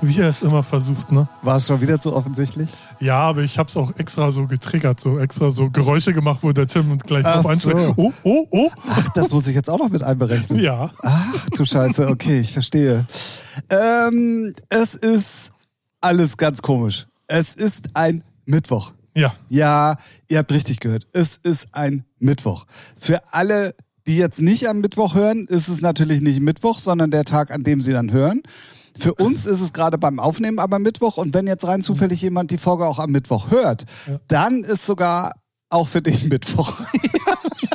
Wie er es immer versucht, ne? War es schon wieder zu offensichtlich? Ja, aber ich habe es auch extra so getriggert, so extra so Geräusche gemacht, wo der Tim gleich Ach drauf einschlägt. so. Oh, oh, oh. Ach, das muss ich jetzt auch noch mit einberechnen. Ja. Ach du Scheiße, okay, ich verstehe. Ähm, es ist alles ganz komisch. Es ist ein Mittwoch. Ja. Ja, ihr habt richtig gehört. Es ist ein Mittwoch. Für alle, die jetzt nicht am Mittwoch hören, ist es natürlich nicht Mittwoch, sondern der Tag, an dem sie dann hören. Für uns ist es gerade beim Aufnehmen aber Mittwoch und wenn jetzt rein zufällig jemand die Folge auch am Mittwoch hört, Ja. dann ist sogar auch für dich Mittwoch.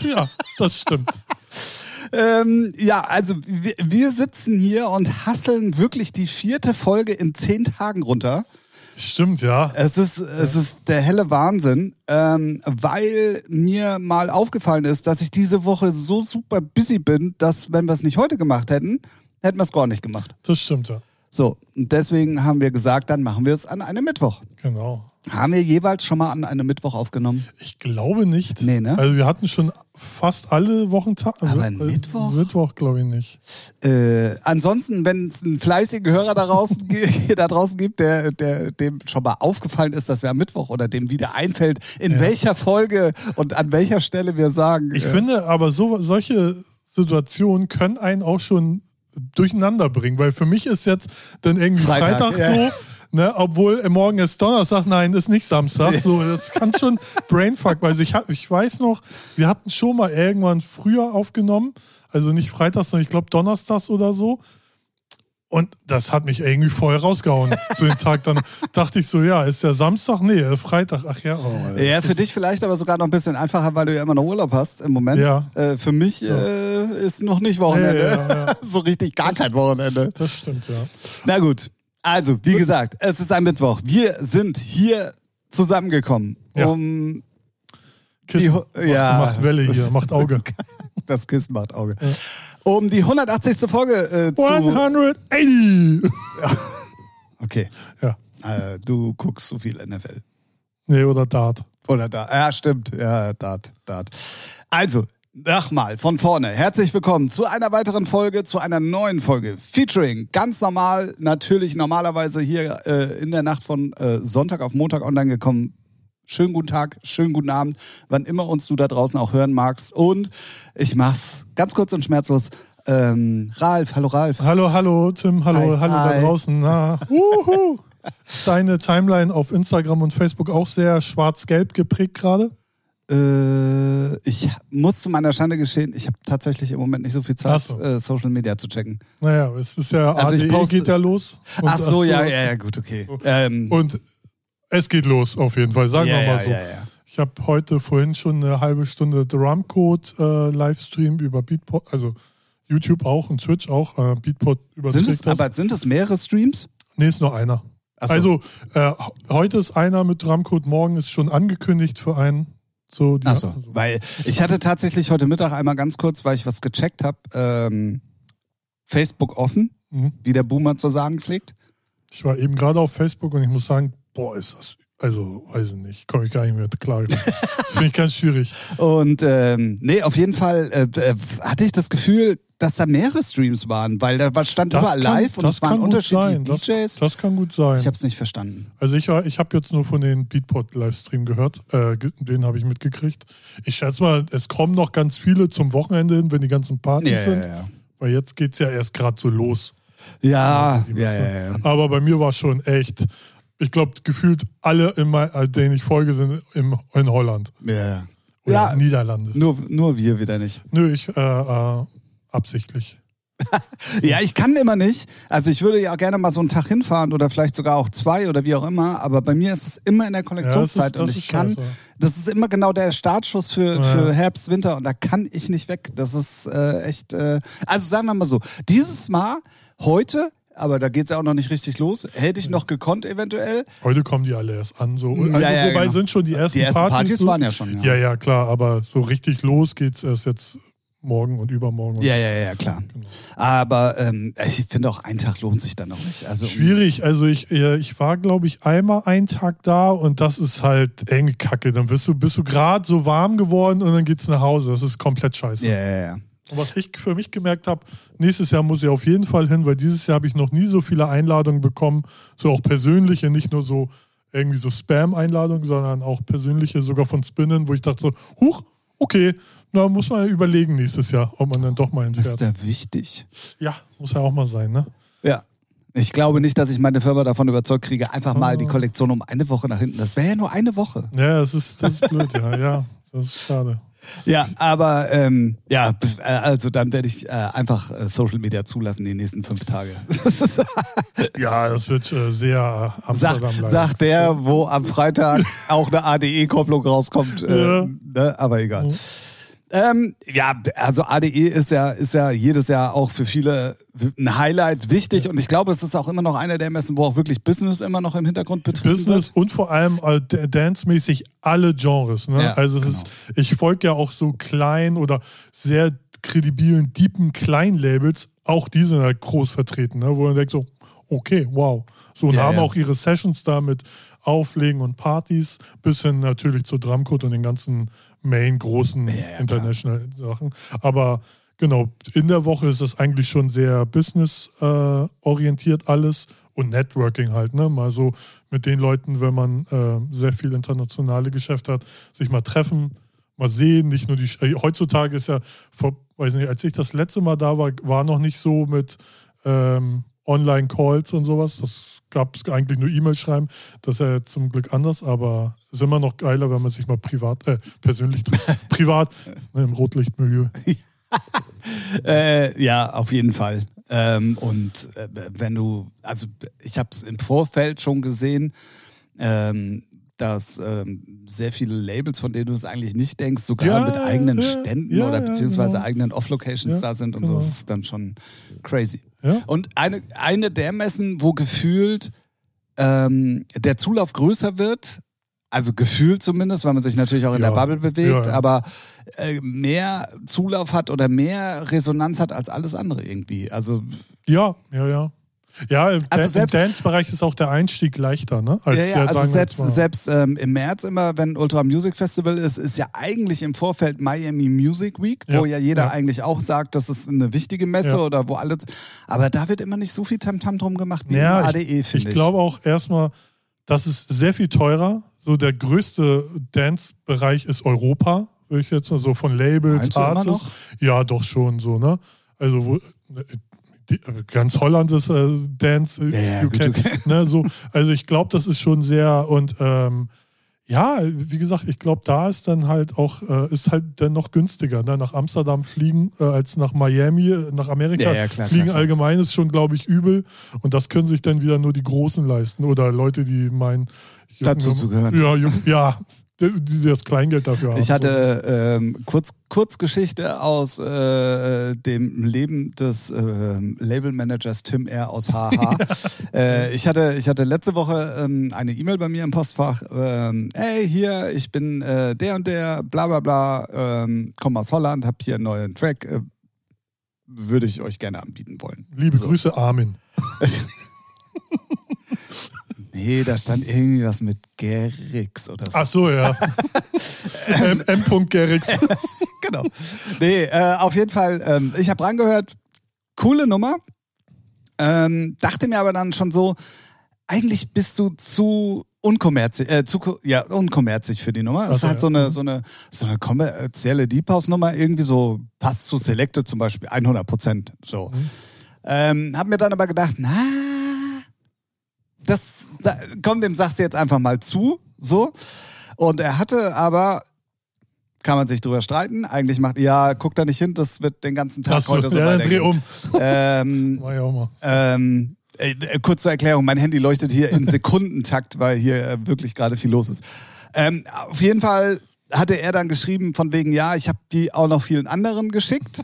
Ja, das stimmt. Ähm, ja, also wir, wir sitzen hier und hasseln wirklich die vierte Folge in zehn Tagen runter. Stimmt, ja. Es ist, es ist der helle Wahnsinn, ähm, weil mir mal aufgefallen ist, dass ich diese Woche so super busy bin, dass wenn wir es nicht heute gemacht hätten, hätten wir es gar nicht gemacht. Das stimmt, ja. So, und deswegen haben wir gesagt, dann machen wir es an einem Mittwoch. Genau. Haben wir jeweils schon mal an einem Mittwoch aufgenommen? Ich glaube nicht. Nee, ne? Also wir hatten schon fast alle Wochentage. Aber äh, Mittwoch? Mittwoch glaube ich nicht. Äh, ansonsten, wenn es einen fleißigen Hörer da draußen, da draußen gibt, der, der, dem schon mal aufgefallen ist, dass wir am Mittwoch oder dem wieder einfällt, in Ja. welcher Folge und an welcher Stelle wir sagen. Ich äh, finde aber so, solche Situationen können einen auch schon durcheinander bringen, weil für mich ist jetzt dann irgendwie Freitag, Freitag, ja. So, ne, obwohl äh, morgen ist Donnerstag, nein, ist nicht Samstag. So, das kann schon Brainfuck, weil ich, hab, ich weiß noch, wir hatten schon mal irgendwann früher aufgenommen, also nicht freitags, sondern ich glaube donnerstags oder so. Und das hat mich irgendwie voll rausgehauen zu dem Tag. Dann dachte ich so, ja, ist ja Samstag? Nee, äh, Freitag. Ach ja. Oh, Ja, für dich vielleicht aber sogar noch ein bisschen einfacher, weil du ja immer noch Urlaub hast im Moment. Ja. Äh, für mich äh, ist noch nicht Wochenende. Ja, ja, ja. so richtig gar kein Wochenende. Das stimmt, ja. Na gut. Also, wie gesagt, es ist ein Mittwoch. Wir sind hier zusammengekommen, Ja. um Kissen Die ja. macht Welle hier, macht Auge. das Kissen macht Auge. Um die 180. Folge äh, zu. 180! Okay. Ja. Äh, du guckst so viel NFL. Nee, oder Dart. Oder da. Ja, stimmt. Ja, Dart, Dart. Also, nochmal von vorne. Herzlich willkommen zu einer weiteren Folge, zu einer neuen Folge. Featuring ganz normal, natürlich normalerweise hier äh, in der Nacht von äh, Sonntag auf Montag online gekommen. Schönen guten Tag, schönen guten Abend, wann immer uns du da draußen auch hören magst. Und ich mach's ganz kurz und schmerzlos. Ähm, Ralf, hallo Ralf. Hallo, hallo, Tim, hallo, Hi, hallo hi. da draußen. Na, uhu. Ist deine Timeline auf Instagram und Facebook auch sehr schwarz-gelb geprägt gerade? Äh, ich muss zu meiner Schande geschehen, ich habe tatsächlich im Moment nicht so viel Zeit, Ach so. äh, Social Media zu checken. Naja, es ist ja, Also ich ADE poste- geht ja los. Und Ach so, ja, ja, ja, gut, okay. Ähm, Und es geht los auf jeden Fall, sagen ja, wir mal so. ja, ja. Ich habe heute vorhin schon eine halbe Stunde Drumcode äh, Livestream über Beatport, also YouTube auch und Twitch auch. Äh, Beatport Sind es, aber sind es mehrere Streams? Nee, ist nur einer. Ach so. Also äh, heute ist einer mit Drumcode, morgen ist schon angekündigt für einen. So, die Ach so, also- weil ich hatte tatsächlich heute Mittag einmal ganz kurz, weil ich was gecheckt habe, ähm, Facebook offen, Mhm. wie der Boomer zu sagen pflegt. Ich war eben gerade auf Facebook und ich muss sagen, boah, ist das, also weiß ich nicht, komme ich gar nicht mehr klar. Finde ich ganz schwierig. Und ähm, nee, auf jeden Fall äh, äh, hatte ich das Gefühl, dass da mehrere Streams waren, weil da stand Das überall kann- live und es waren unterschiedliche sein. Das- DJs. Das kann gut sein. ich habe es nicht verstanden. Also ich, ich habe jetzt nur von den Beatport-Livestream gehört, äh, den habe ich mitgekriegt. Ich schätze mal, es kommen noch ganz viele zum Wochenende hin, wenn die ganzen Partys sind, ja. weil jetzt geht es ja erst gerade so los. Ja, ja, ja, ja. Aber bei mir war schon echt, ich glaube, gefühlt alle, in mein, äh, denen ich folge, sind im, in Holland ja, ja. oder Ja. Niederlande. Nur, nur wir wieder nicht. Nö, ich äh, äh, absichtlich. Ja, ich kann immer nicht. Also ich würde ja gerne mal so einen Tag hinfahren oder vielleicht sogar auch zwei oder wie auch immer, aber bei mir ist es immer in der Kollektionszeit das und ich kann, scheiße. das ist immer genau der Startschuss für, Ja. für Herbst, Winter und da kann ich nicht weg. Das ist äh, echt, äh, also sagen wir mal so, dieses Mal, heute, aber da geht es ja auch noch nicht richtig los, hätte ich noch gekonnt eventuell. Heute kommen die alle erst an. So. Also, Ja, ja, wobei genau. sind schon die ersten, Die ersten Partys. Partys waren ja schon, ja. Ja, ja, klar, aber so richtig los geht's erst jetzt morgen und übermorgen. Und Ja, ja, ja, klar. Genau. Aber ähm, ich finde auch, ein Tag lohnt sich dann noch nicht. Also, Schwierig, also ich, äh, ich war, glaube ich, einmal einen Tag da und das ist halt enge Kacke. Dann bist du, bist du gerade so warm geworden und dann geht's nach Hause. Das ist komplett scheiße. Ja, ja, ja. Und was ich für mich gemerkt habe, nächstes Jahr muss ich auf jeden Fall hin, weil dieses Jahr habe ich noch nie so viele Einladungen bekommen, so auch persönliche, nicht nur so irgendwie so Spam-Einladungen, sondern auch persönliche, sogar von Spinnen, wo ich dachte so, huch, okay, na, muss man ja überlegen nächstes Jahr, ob man dann doch mal Ist hinfährt. ja wichtig. Ja, muss ja auch mal sein, ne? Ja. Ich glaube nicht, dass ich meine Firma davon überzeugt kriege, einfach mal Ah. die Kollektion um eine Woche nach hinten. Das wäre ja nur eine Woche. Ja, das ist, das ist blöd, ja, ja. Das ist schade. Ja, aber ähm, ja, äh, also dann werde ich äh, einfach äh, Social Media zulassen die nächsten fünf Tage. Ja, das wird äh, sehr Sag, Amsterdam sagt der, wo am Freitag auch eine ADE-Kopplung rauskommt. Äh, Ja. ne? Aber egal. Ähm, ja, also ADE ist ja, ist ja jedes Jahr auch für viele ein Highlight wichtig und ich glaube, es ist auch immer noch einer der Messen, wo auch wirklich Business immer noch im Hintergrund betrieben Business wird. und vor allem äh, dance-mäßig alle Genres. Ne? Ja, also es genau. ist, ich folge ja auch so klein oder sehr kredibilen, deepen Kleinlabels, auch die sind halt groß vertreten, ne? wo man denkt so, okay, wow. So und Ja, haben ja. auch ihre Sessions da mit Auflegen und Partys, bis hin natürlich zu Drumcode und den ganzen Main großen Ja, ja, klar. international Sachen. Aber genau, in der Woche ist das eigentlich schon sehr business-orientiert äh, orientiert alles und Networking halt, ne? Mal so mit den Leuten, wenn man äh, sehr viel internationale Geschäfte hat, sich mal treffen, mal sehen, nicht nur die. Äh, heutzutage ist ja, vor, weiß nicht, als ich das letzte Mal da war, war noch nicht so mit ähm, Online-Calls und sowas. Das gab es eigentlich nur E-Mail schreiben. Das ist ja zum Glück anders, aber ist immer noch geiler, wenn man sich mal privat, äh, persönlich trifft. privat ne, im Rotlichtmilieu. Äh, ja, auf jeden Fall. Ähm, und äh, wenn du, also ich habe es im Vorfeld schon gesehen, ähm, dass ähm, sehr viele Labels, von denen du es eigentlich nicht denkst, sogar Ja, mit eigenen ja, Ständen ja, oder beziehungsweise genau. eigenen Off-Locations da sind und genau. so, das ist dann schon crazy. Und eine, eine der Messen, wo gefühlt ähm, der Zulauf größer wird, also gefühlt zumindest, weil man sich natürlich auch in Ja. der Bubble bewegt, Ja, aber äh, mehr Zulauf hat oder mehr Resonanz hat als alles andere irgendwie. Also Ja, ja, ja. Ja, im, Also Dan- Dance-Bereich ist auch der Einstieg leichter, ne? Als ja, ja, also selbst, selbst ähm, im März immer, wenn Ultra Music Festival ist, ist ja eigentlich im Vorfeld Miami Music Week, wo ja Ja, jeder ja. eigentlich auch sagt, das ist eine wichtige Messe oder wo alles. Aber da wird immer nicht so viel Tamtam drum gemacht wie Ja, im ADE, ich, finde ich. ich glaube auch erstmal, das ist sehr viel teurer. So der größte Dance-Bereich ist Europa, würde ich jetzt mal so von Labels, Meinst Artists. Ja, doch schon so, ne? Also wo, die, ganz Holland ist äh, Dance, ja, UK, okay. ne, so. Also ich glaube, das ist schon sehr und ähm, ja, wie gesagt, ich glaube, da ist dann halt auch, äh, ist halt dann noch günstiger, ne? nach Amsterdam fliegen äh, als nach Miami, äh, nach Amerika. Ja, ja, klar, fliegen klar, klar. allgemein ist schon, glaube ich, übel. Und das können sich dann wieder nur die Großen leisten oder Leute, die meinen, Dazu zu gehören. Ja, ja, die, das Kleingeld dafür haben. Ich hatte ähm, kurz, Kurzgeschichte aus äh, dem Leben des ähm, Labelmanagers Tim R. aus HH. äh, ich, hatte, ich hatte letzte Woche ähm, eine E-Mail bei mir im Postfach. Ähm, hey, hier, ich bin äh, der und der, bla bla bla, ähm, komme aus Holland, habe hier einen neuen Track. Äh, würde ich euch gerne anbieten wollen. So. Liebe Grüße, Armin. Nee, da stand irgendwie was mit Gerix oder so. Ach so, ja. M. M. Gerrix. genau. Nee, äh, auf jeden Fall, ähm, ich habe rangehört, coole Nummer. Ähm, dachte mir aber dann schon so, eigentlich bist du zu unkommerzig, äh, zu, ja, unkommerzig für die Nummer. Das ist so, halt ja. so eine, Mhm. so eine, so eine kommerzielle Deep House Nummer, irgendwie so, passt zu Selected zum Beispiel, 100 Prozent, so. Mhm. Ähm, hab mir dann aber gedacht, na, das, da, komm, dem sagst du jetzt einfach mal zu, so. Und er hatte aber, kann man sich drüber streiten, eigentlich macht, ja, guck da nicht hin, das wird den ganzen Tag so, heute so ja, dann dreh um. Ähm, ähm, äh, kurz zur Erklärung, mein Handy leuchtet hier in Sekundentakt, weil hier äh, wirklich gerade viel los ist. Ähm, auf jeden Fall hatte er dann geschrieben von wegen, ja, ich habe die auch noch vielen anderen geschickt.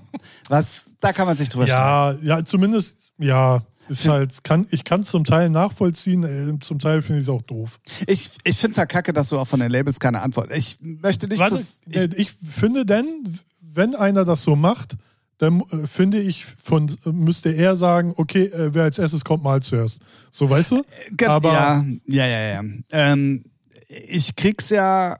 Was, da kann man sich drüber streiten. Ja, ja, zumindest, ja, ist halt, kann, ich kann es zum Teil nachvollziehen, äh, zum Teil finde ich es auch doof. Ich, ich finde es ja kacke, dass du auch von den Labels keine Antwort. Ich möchte nicht Warte, äh, ich, finde denn, wenn einer das so macht, dann äh, finde ich, von, müsste er sagen, okay, äh, wer als erstes kommt, mal zuerst. So, weißt du? Ge- Aber ja, ja, ja, ja. Ähm, ich krieg's ja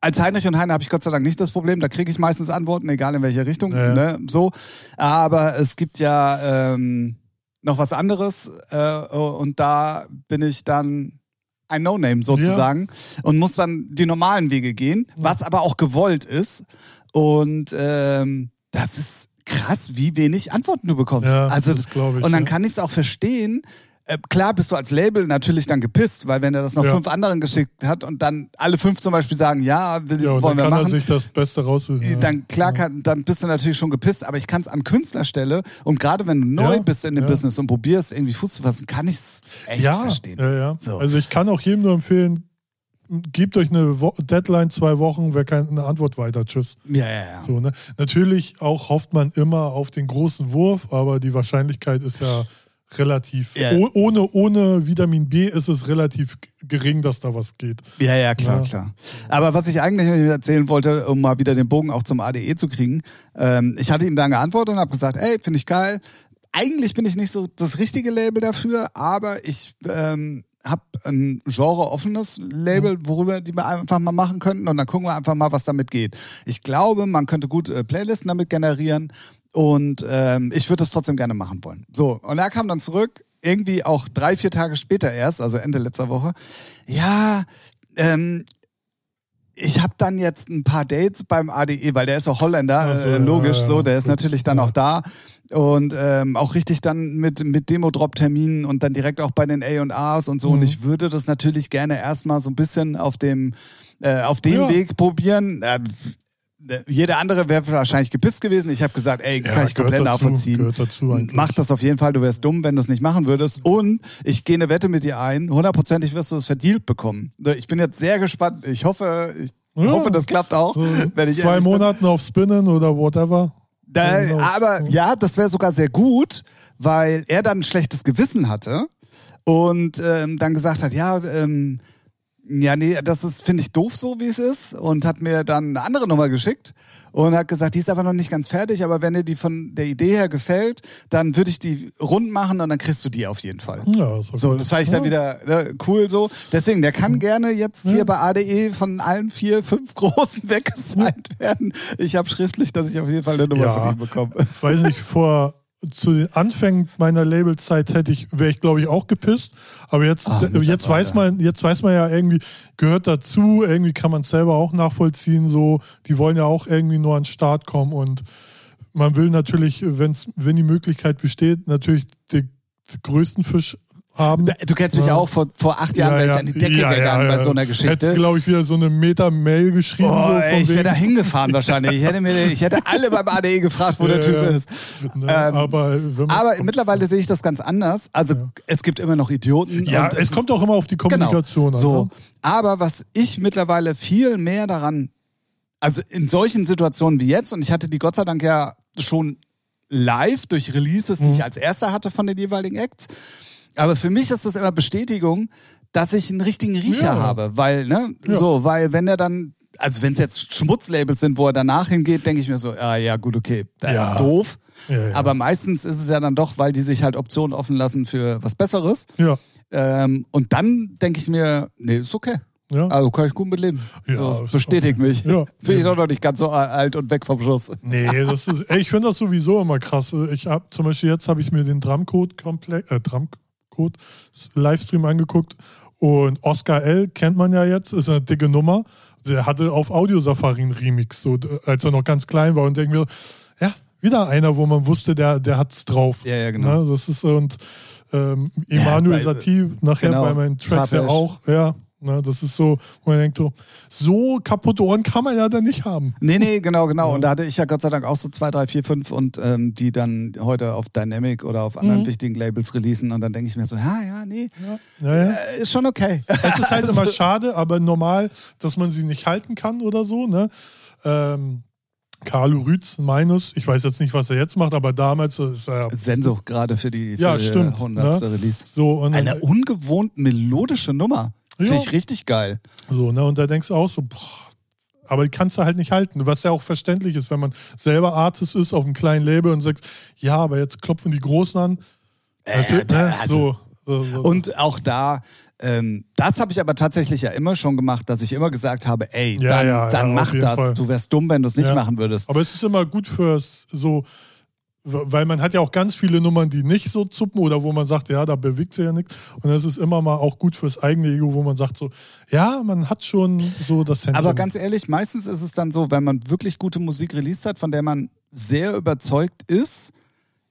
als Heinrich und Heine habe ich Gott sei Dank nicht das Problem. Da kriege ich meistens Antworten, egal in welche Richtung. Ja. Ne? So. Aber es gibt ja ähm, noch was anderes äh, und da bin ich dann ein No-Name sozusagen und muss dann die normalen Wege gehen, was aber auch gewollt ist. Und ähm, das ist krass, wie wenig Antworten du bekommst. Ja, also, das glaub ich, und dann ja. kann ich es auch verstehen. Äh, klar bist du als Label natürlich dann gepisst, weil wenn er das noch Ja. fünf anderen geschickt hat und dann alle fünf zum Beispiel sagen, ja, will, Ja, wollen dann wir kann er machen, sich das Beste raussuchen. Ja. dann klar kann, dann bist du natürlich schon gepisst, aber ich kann es an Künstlerstelle und gerade wenn du neu bist in dem. Business und probierst irgendwie Fuß zu fassen, kann ich es echt ja, verstehen. Ja, ja. So. Also ich kann auch jedem nur empfehlen, gebt euch eine Wo Deadline, zwei Wochen, wer keine Antwort weiter. Tschüss. Ja, ja, ja. So, ne? Natürlich auch hofft man immer auf den großen Wurf, aber die Wahrscheinlichkeit ist ja relativ. Ja. Oh, ohne, ohne Vitamin B ist es relativ gering, dass da was geht. Ja, ja, klar, Ja. klar. Aber was ich eigentlich erzählen wollte, um mal wieder den Bogen auch zum ADE zu kriegen, ähm, ich hatte ihm dann geantwortet und habe gesagt, ey, finde ich geil. Eigentlich bin ich nicht so das richtige Label dafür, aber ich ähm, habe ein genre-offenes Label, worüber die wir einfach mal machen könnten und dann gucken wir einfach mal, was damit geht. Ich glaube, man könnte gut äh, Playlisten damit generieren und ähm, ich würde das trotzdem gerne machen wollen. So, und er kam dann zurück, irgendwie auch drei, vier Tage später erst, also Ende letzter Woche. Ja, ähm, ich habe dann jetzt ein paar Dates beim ADE, weil der ist auch Holländer, Ach so, äh, logisch ja, so, der ist gut, natürlich dann ja. auch da. Und ähm, auch richtig dann mit, mit Demo-Drop-Terminen und dann direkt auch bei den A&Rs und so. Und Mhm. ich würde das natürlich gerne erstmal so ein bisschen auf dem, äh, auf dem. Weg probieren. Äh, jeder andere wäre wahrscheinlich gepisst gewesen. Ich habe gesagt, ey, kann ich gehört komplett dazu, nachvollziehen. Mach das auf jeden Fall, du wärst dumm, wenn du es nicht machen würdest. Und ich gehe eine Wette mit dir ein, hundertprozentig wirst du es verdealt bekommen. Ich bin jetzt sehr gespannt. Ich hoffe, ich Ja. hoffe, das klappt auch. So wenn ich zwei. Monaten auf Spinnen oder whatever. Da, aber ja, das wäre sogar sehr gut, weil er dann ein schlechtes Gewissen hatte und ähm, dann gesagt hat, ja, ähm, ja, nee, das ist, finde ich, doof so, wie es ist. Und hat mir dann eine andere Nummer geschickt und hat gesagt, die ist aber noch nicht ganz fertig, aber wenn dir die von der Idee her gefällt, dann würde ich die rund machen und dann kriegst du die auf jeden Fall. Ja, ist So, das fand ich dann wieder ne, cool so. Deswegen, der kann gerne jetzt hier bei ADE von allen vier, fünf Großen weggesigned werden. Ich habe schriftlich, dass ich auf jeden Fall eine Nummer Ja. von ihm bekomme. Weiß nicht, vor zu den Anfängen meiner Labelzeit hätte ich, wäre ich glaube ich auch gepisst. Aber jetzt, Ah, jetzt mittlerweile. weiß man, jetzt weiß man ja irgendwie, gehört dazu, irgendwie kann man es selber auch nachvollziehen. So, die wollen ja auch irgendwie nur an den Start kommen und man will natürlich, wenn's, wenn die Möglichkeit besteht, natürlich den, den größten Fisch haben. Du kennst mich Ja. auch, vor, vor acht Jahren wäre ich an die Decke Ja, ja, gegangen ja. bei so einer Hättest, Geschichte. glaube ich, wieder so eine Meta-Mail geschrieben. Oh, so ey, ich wäre da hingefahren wahrscheinlich. Ich hätte, mir, ich hätte alle beim ADE gefragt, wo Ja, der Typ ja. ist. Ne, Ähm, aber Aber mittlerweile sehe ich das ganz anders. Also Ja. es gibt immer noch Idioten. Ja, und es ist- kommt auch immer auf die Kommunikation genau, an. So. Ne? Aber was ich mittlerweile viel mehr daran, also in solchen Situationen wie jetzt, und ich hatte die Gott sei Dank ja schon live durch Releases, die Mhm. ich als erster hatte von den jeweiligen Acts. Aber für mich ist das immer Bestätigung, dass ich einen richtigen Riecher Ja. habe. Weil, ne, Ja. so, weil wenn er dann, also wenn es jetzt Schmutzlabels sind, wo er danach hingeht, denke ich mir so, ah, ja, gut, okay, äh, Ja. doof. Aber meistens ist es ja dann doch, weil die sich halt Optionen offen lassen für was Besseres. Ja, Ähm, und dann denke ich mir, nee, ist okay. ja. Also kann ich gut mitleben. Ja, so, bestätigt okay. mich. Ja. Finde ich doch noch nicht ganz so alt und weg vom Schuss. Nee, das ist, ey, ich finde das sowieso immer krass. Ich habe zum Beispiel jetzt habe ich mir den Drumcode komplett, äh, Drumcode Livestream angeguckt und Oscar L kennt man ja jetzt, ist eine dicke Nummer. Der hatte auf Audio Safari einen Remix, so als er noch ganz klein war und denken wir, ja, wieder einer, wo man wusste, der, der hat's drauf. Ja, ja, genau. Ne, das ist und ähm, Emanuel bei- Satie nachher genau, bei meinen Tracks ja Tapesh. auch, ja. Ne, das ist so, wo man denkt, so, so kaputte Ohren kann man ja dann nicht haben. Nee, nee, genau, genau. Ja. Und da hatte ich ja Gott sei Dank auch so zwei, drei, vier, fünf und ähm, die dann heute auf Dynamic oder auf anderen Mhm. wichtigen Labels releasen und dann denke ich mir so, ja, ja, nee, Ja, ja. äh, ist schon okay. Es ist halt immer schade, aber normal, dass man sie nicht halten kann oder so. Ne? Ähm, Carlo Rütz, Minus, ich weiß jetzt nicht, was er jetzt macht, aber damals ist er Senso gerade für die, für Ja, stimmt, 100. ne? Release. so Eine ungewohnt melodische Nummer. Finde ich richtig geil. so, ne? und da denkst du auch so, boah, aber die kannst du halt nicht halten, was ja auch verständlich ist, wenn man selber Artist ist auf einem kleinen Label und sagst, ja, aber jetzt klopfen die Großen an. Äh, Natürlich, ne? also- so, so, so. Und auch da, Ähm, das habe ich aber tatsächlich ja immer schon gemacht, dass ich immer gesagt habe, ey, Ja, dann, ja, dann ja, mach das. Fall. Du wärst dumm, wenn du es nicht machen würdest. Aber es ist immer gut fürs so, weil man hat ja auch ganz viele Nummern, die nicht so zuppen oder wo man sagt, ja, da bewegt sich ja nichts. Und das ist immer mal auch gut fürs eigene Ego, wo man sagt so, ja, man hat schon so das Händchen. Aber ganz ehrlich, meistens ist es dann so, wenn man wirklich gute Musik released hat, von der man sehr überzeugt ist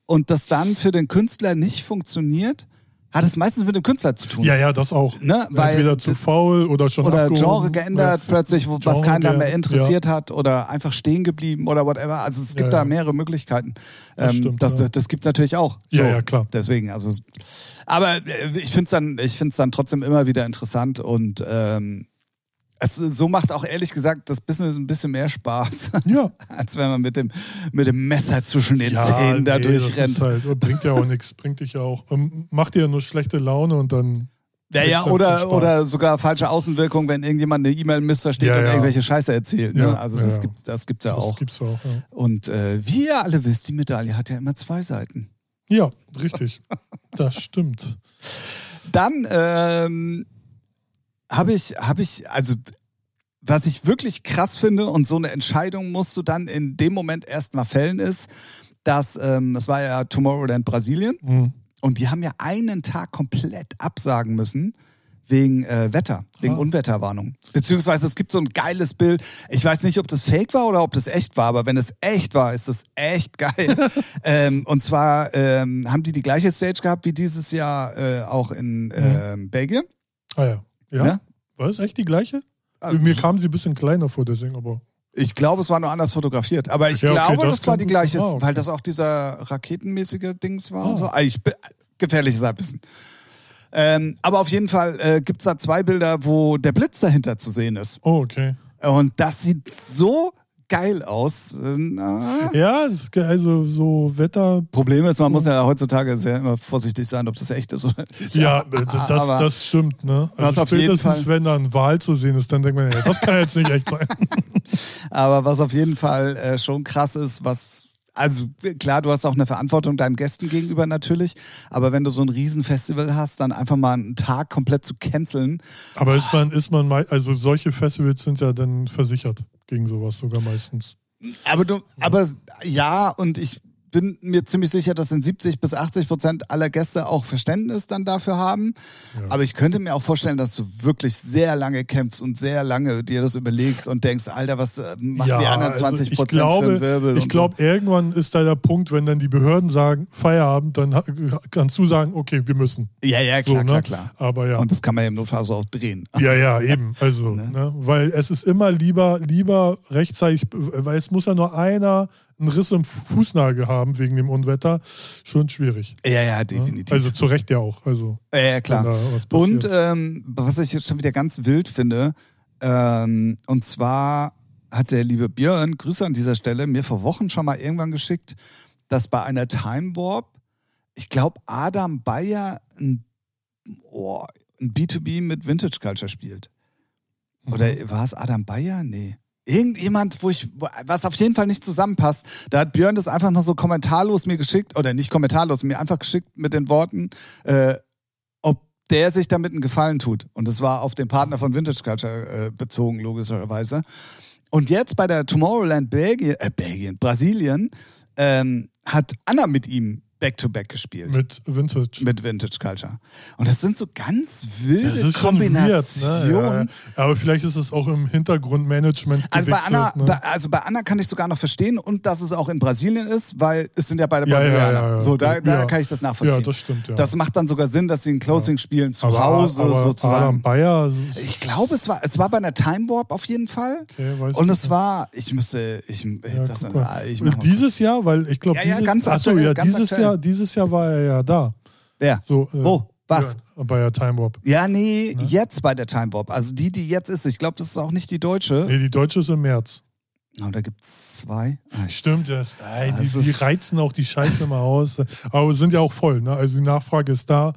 und das dann für den Künstler nicht funktioniert, hat es meistens mit dem Künstler zu tun. ja, ja, das auch. Ne, weil Entweder zu faul oder schon oder abgehoben. Genre geändert plötzlich, wo, was Genre keinen dann mehr interessiert hat oder einfach stehen geblieben oder whatever. Also es gibt Ja, da ja. mehrere Möglichkeiten. Das Ähm, stimmt, das ja. das, das gibt es natürlich auch. Ja, ja, klar. Deswegen, also. Aber äh, ich finde es dann, ich find's dann trotzdem immer wieder interessant und ähm, es, so macht auch ehrlich gesagt das Business ein bisschen mehr Spaß, Ja. als wenn man mit dem, mit dem Messer zwischen den Ja, Zähnen da nee, durchrennt. Halt, bringt ja auch nichts, bringt dich ja auch. ähm, Macht dir ja nur schlechte Laune und dann. Ja, ja, du oder, oder sogar falsche Außenwirkung, wenn irgendjemand eine E-Mail missversteht Ja, und irgendwelche Scheiße erzählt. Ne? Ja, also das gibt das gibt's ja Das auch. gibt's auch. Und äh, wie ihr alle wisst, die Medaille hat ja immer zwei Seiten. ja richtig. Das stimmt. Dann ähm, habe ich, habe ich, also was ich wirklich krass finde und so eine Entscheidung musst du dann in dem Moment erstmal fällen ist, dass ähm, es war ja Tomorrowland Brasilien Mhm. und die haben ja einen Tag komplett absagen müssen wegen äh, Wetter, wegen Ah. Unwetterwarnung. Beziehungsweise es gibt so ein geiles Bild. Ich weiß nicht, ob das fake war oder ob das echt war, aber wenn es echt war, ist das echt geil. ähm, und zwar ähm, haben die die gleiche Stage gehabt wie dieses Jahr äh, auch in ähm, Belgien. Ah ja. Ja. Ne? War das echt die gleiche? Ah, Mir kam sie ein bisschen kleiner vor, deswegen, aber. Ich glaube, es war nur anders fotografiert. Aber ich Ja, okay, glaube, das das, war die gleiche, ah, okay. weil das auch dieser raketenmäßige Dings war. Ah. So. Ich, bin- gefährliches Halbwissen. Ähm, aber auf jeden Fall äh, gibt es da zwei Bilder, wo der Blitz dahinter zu sehen ist. Oh, okay. Und das sieht so geil aus. Na. Ja, also so Wetter. Problem ist, man muss ja heutzutage sehr immer vorsichtig sein, ob das echt ist oder nicht. Ja, das, das stimmt, ne? Also auf jeden spätestens, Fall- wenn da ein Wal zu sehen ist, dann denkt man, ja, das kann jetzt nicht echt sein. Aber was auf jeden Fall äh, schon krass ist, was. Also klar, du hast auch eine Verantwortung deinen Gästen gegenüber natürlich, aber wenn du so ein Riesenfestival hast, dann einfach mal einen Tag komplett zu canceln. Aber ist man, ist man, also solche Festivals sind ja dann versichert gegen sowas sogar meistens. Aber du, aber ja, und ich bin mir ziemlich sicher, dass in 70 bis 80 Prozent aller Gäste auch Verständnis dann dafür haben. Ja. Aber ich könnte mir auch vorstellen, dass du wirklich sehr lange kämpfst und sehr lange dir das überlegst und denkst, Alter, was äh, machen die anderen 20 also Prozent ich glaube, für einen Wirbel? Ich glaube, irgendwann ist da der Punkt, wenn dann die Behörden sagen, Feierabend, dann kannst du sagen, okay, wir müssen. Ja, ja, klar, so, klar, ne? klar. Aber ja. Und das kann man ja im Notfall so auch drehen. Ja, ja, eben. Also, Ne? ne? weil es ist immer lieber, lieber rechtzeitig, weil es muss ja nur einer einen Riss im Fußnagel haben wegen dem Unwetter. Schon schwierig. Ja, ja, Ne? definitiv. Also zu Recht ja auch. Also, ja, ja, klar. was Und ähm, was ich jetzt schon wieder ganz wild finde, ähm, und zwar hat der liebe Björn, Grüße an dieser Stelle, mir vor Wochen schon mal irgendwann geschickt, dass bei einer Time Warp, ich glaube, Adam Bayer ein, oh, ein B2B mit Vintage Culture spielt. Oder Mhm. war es Adam Bayer? Nee. Irgendjemand, wo ich, was auf jeden Fall nicht zusammenpasst. Da hat Björn das einfach noch so kommentarlos mir geschickt, oder nicht kommentarlos, mir einfach geschickt mit den Worten, äh, ob der sich damit einen Gefallen tut. Und das war auf den Partner von Vintage Culture äh, bezogen, logischerweise. Und jetzt bei der Tomorrowland Belgien, äh, Belgien, Brasilien, ähm, hat Anna mit ihm Back-to-Back gespielt. mit Vintage. mit Vintage Culture. Und das sind so ganz wilde schon weird, Kombinationen. ne? ja, aber vielleicht ist es auch im Hintergrundmanagement Also bei, Anna, ne? bei, also bei Anna kann ich sogar noch verstehen und dass es auch in Brasilien ist, weil es sind ja beide Ja, Brasilianer. ja. So, da, da kann ich das nachvollziehen. Ja, das stimmt. Das macht dann sogar Sinn, dass sie ein Closing spielen zu aber, Hause aber Adam sozusagen. Bayer, Ich glaube, es war, es war bei einer Time Warp auf jeden Fall. Okay, und es war, ich müsste, ich, das, ich dieses Jahr, weil ich glaube, Ja, dieses, ganz ach so, aktuell, ja, ganz dieses aktuell. Jahr, dieses Jahr war er ja da. Wer? So, äh, Wo? Was? Ja, bei der Time Warp. Ja, nee, jetzt bei der Time Warp. Also die, die jetzt ist. Ich glaube, das ist auch nicht die deutsche. Nee, die deutsche ist im März. Oh, da gibt es zwei. Ah, Stimmt, das. Ey, die, Also- die reizen auch die Scheiße immer aus. Aber sind ja auch voll, ne? Also die Nachfrage ist da.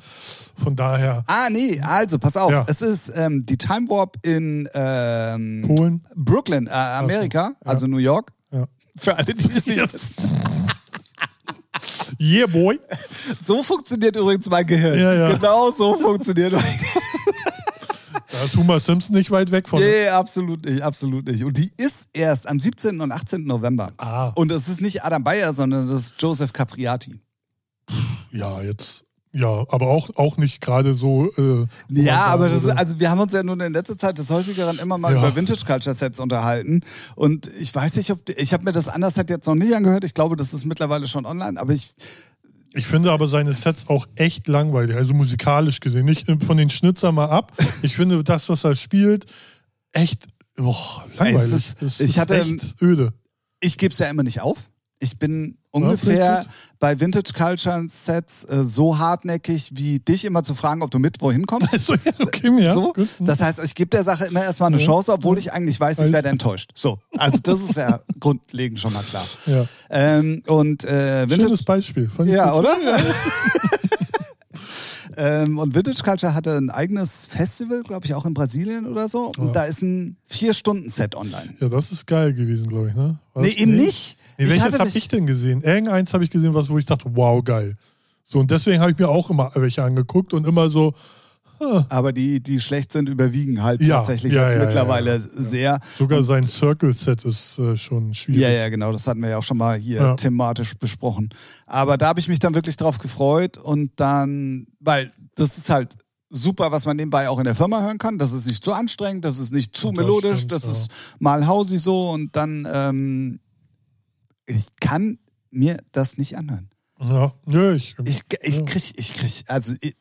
Von daher Ah, nee, also pass auf. Ja. Es ist ähm, die Time Warp in ähm, Polen. Brooklyn, äh, Amerika, ja. also New York. Ja. Für alle, die es nicht Yeah, boy. So funktioniert übrigens mein Gehirn. Ja, ja. Genau so funktioniert mein Gehirn. ist Homer Simpson nicht weit weg von. Nee, absolut nicht, absolut nicht. Und die ist erst am 17. und 18. November. Ah, Und es ist nicht Adam Bayer, sondern das ist Joseph Capriati. ja, jetzt. Ja, aber auch, auch nicht gerade so. Äh, Ja, aber das ist, also wir haben uns ja nun in letzter Zeit des häufigeren immer mal Ja. über Vintage Culture Sets unterhalten und ich weiß nicht, ob ich habe mir das anders Set jetzt noch nicht angehört. Ich glaube, das ist mittlerweile schon online, aber ich Ich finde aber seine Sets auch echt langweilig, also musikalisch gesehen. Nicht von den Schnitzer mal ab. Ich finde das, was er spielt, echt boah, langweilig. Es ist- Es ich hatte- echt öde. ich gebe es ja immer nicht auf. Ich bin ungefähr ich bei Vintage Culture Sets äh, so hartnäckig wie dich immer zu fragen, ob du mit wohin kommst. Also, ja, okay, ja. so, gut. das heißt, ich gebe der Sache immer erstmal eine Ja. Chance, obwohl ich eigentlich weiß, ich werde enttäuscht. So, also das ist ja grundlegend schon mal klar. ja. Ähm, und äh, Vintage Schönes Beispiel. Ja, oder? ähm, und Vintage Culture hatte ein eigenes Festival, glaube ich, auch in Brasilien oder so. Und Ja. da ist ein Vier-Stunden-Set online. Ja, das ist geil gewesen, glaube ich, ne? Was? Nee, eben nicht. Nee, welches habe ich denn gesehen? Irgendeins habe ich gesehen, was, wo ich dachte, wow, geil. So, und deswegen habe ich mir auch immer welche angeguckt und immer so, Aber die, die schlecht sind, überwiegen halt Ja, tatsächlich ja, jetzt ja, mittlerweile sehr. sogar sein Circle-Set ist äh, schon schwierig. Ja, ja, genau. Das hatten wir ja auch schon mal hier thematisch besprochen. Aber da habe ich mich dann wirklich drauf gefreut und dann, weil das ist halt super, was man nebenbei auch in der Firma hören kann. Das ist nicht zu anstrengend, das ist nicht zu Und das melodisch, stimmt, das ja. ist mal hausig so und dann, ähm, ich kann mir das nicht anhören. Ja, nö, ich, Ich, ich ja. krieg, ich krieg, also ich,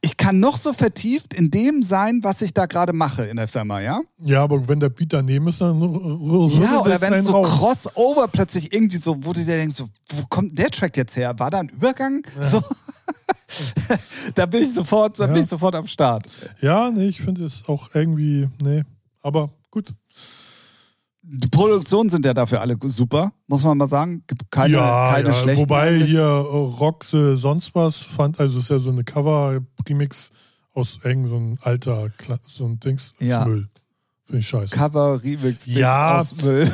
ich kann noch so vertieft in dem sein, was ich da gerade mache in der Firma, ja? ja, aber wenn der Beat daneben ist, dann Ja, oder es wenn einen so raus. Crossover plötzlich irgendwie so, wo du dir denkst, so, wo kommt der Track jetzt her? War da ein Übergang? So. da bin ich sofort, da bin Ja. ich sofort am Start. Ja, nee, ich finde es auch irgendwie, nee, aber gut. Die Produktionen sind ja dafür alle super, muss man mal sagen. Gibt keine, ja, keine ja, schlechten. wobei eigentlich. hier Roxe sonst was fand, also es ist ja so eine Cover-Remix aus irgend so ein alter, so ein Dings, Ja. Müll. Finde ich scheiße. Cover, Remix, Dings Ja. aus Müll.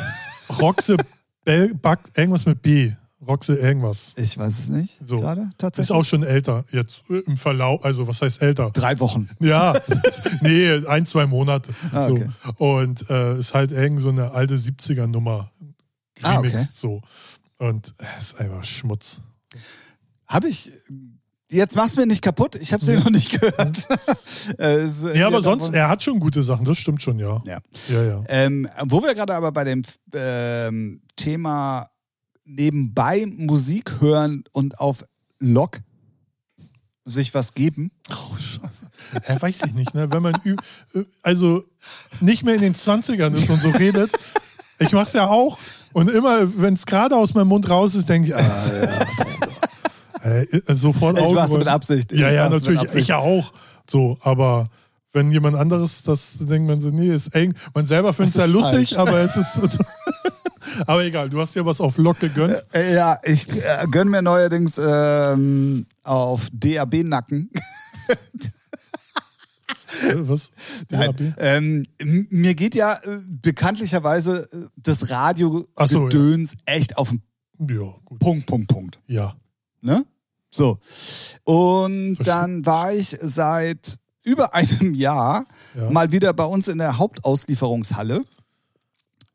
Roxe Bell backt irgendwas mit B. Roxe irgendwas. Ich weiß es nicht. So. Gerade Ist tatsächlich. auch schon älter jetzt äh, im Verlauf, also was heißt älter? Drei Wochen. Ja, nee, ein, zwei Monate. Ah, okay. so. Und äh, ist halt irgend so eine alte 70er-Nummer Ah, Remix okay. so. Und es ist einfach Schmutz. Habe ich. Jetzt mach's mir nicht kaputt. Ich habe sie Ja. noch nicht gehört. Äh, Ja, aber ja, sonst, er hat schon gute Sachen, das stimmt schon, ja. Ja. Ja, ja. Ähm, wo wir gerade aber bei dem ähm, Thema nebenbei Musik hören und auf Log sich was geben. Oh, scheiße. Ja, weiß ich nicht, ne? Wenn man äh, also nicht mehr in den 20ern ist und so redet. Ich mach's ja auch. Und immer, wenn es gerade aus meinem Mund raus ist, denke ich, ah, ja. äh, sofort Ich Augen mach's mit. Absicht. Ich Ja, ja, natürlich. Ich ja auch. So, aber wenn jemand anderes das denkt, man so, nee, ist eng. Man selber findet es ja lustig, falsch. aber es ist. aber egal, du hast dir was auf Lock gegönnt. Äh, Ja, ich äh, gönn mir neuerdings ähm, auf DAB-Nacken. Äh, was? DAB? Ähm, mir geht ja äh, bekanntlicherweise äh, das Ach so, Radio-Gedöns echt auf den Ja. Punkt, Punkt, Punkt. Ja. Ne? So. Und Verstehe. dann war ich seit über einem Jahr ja. mal wieder bei uns in der Hauptauslieferungshalle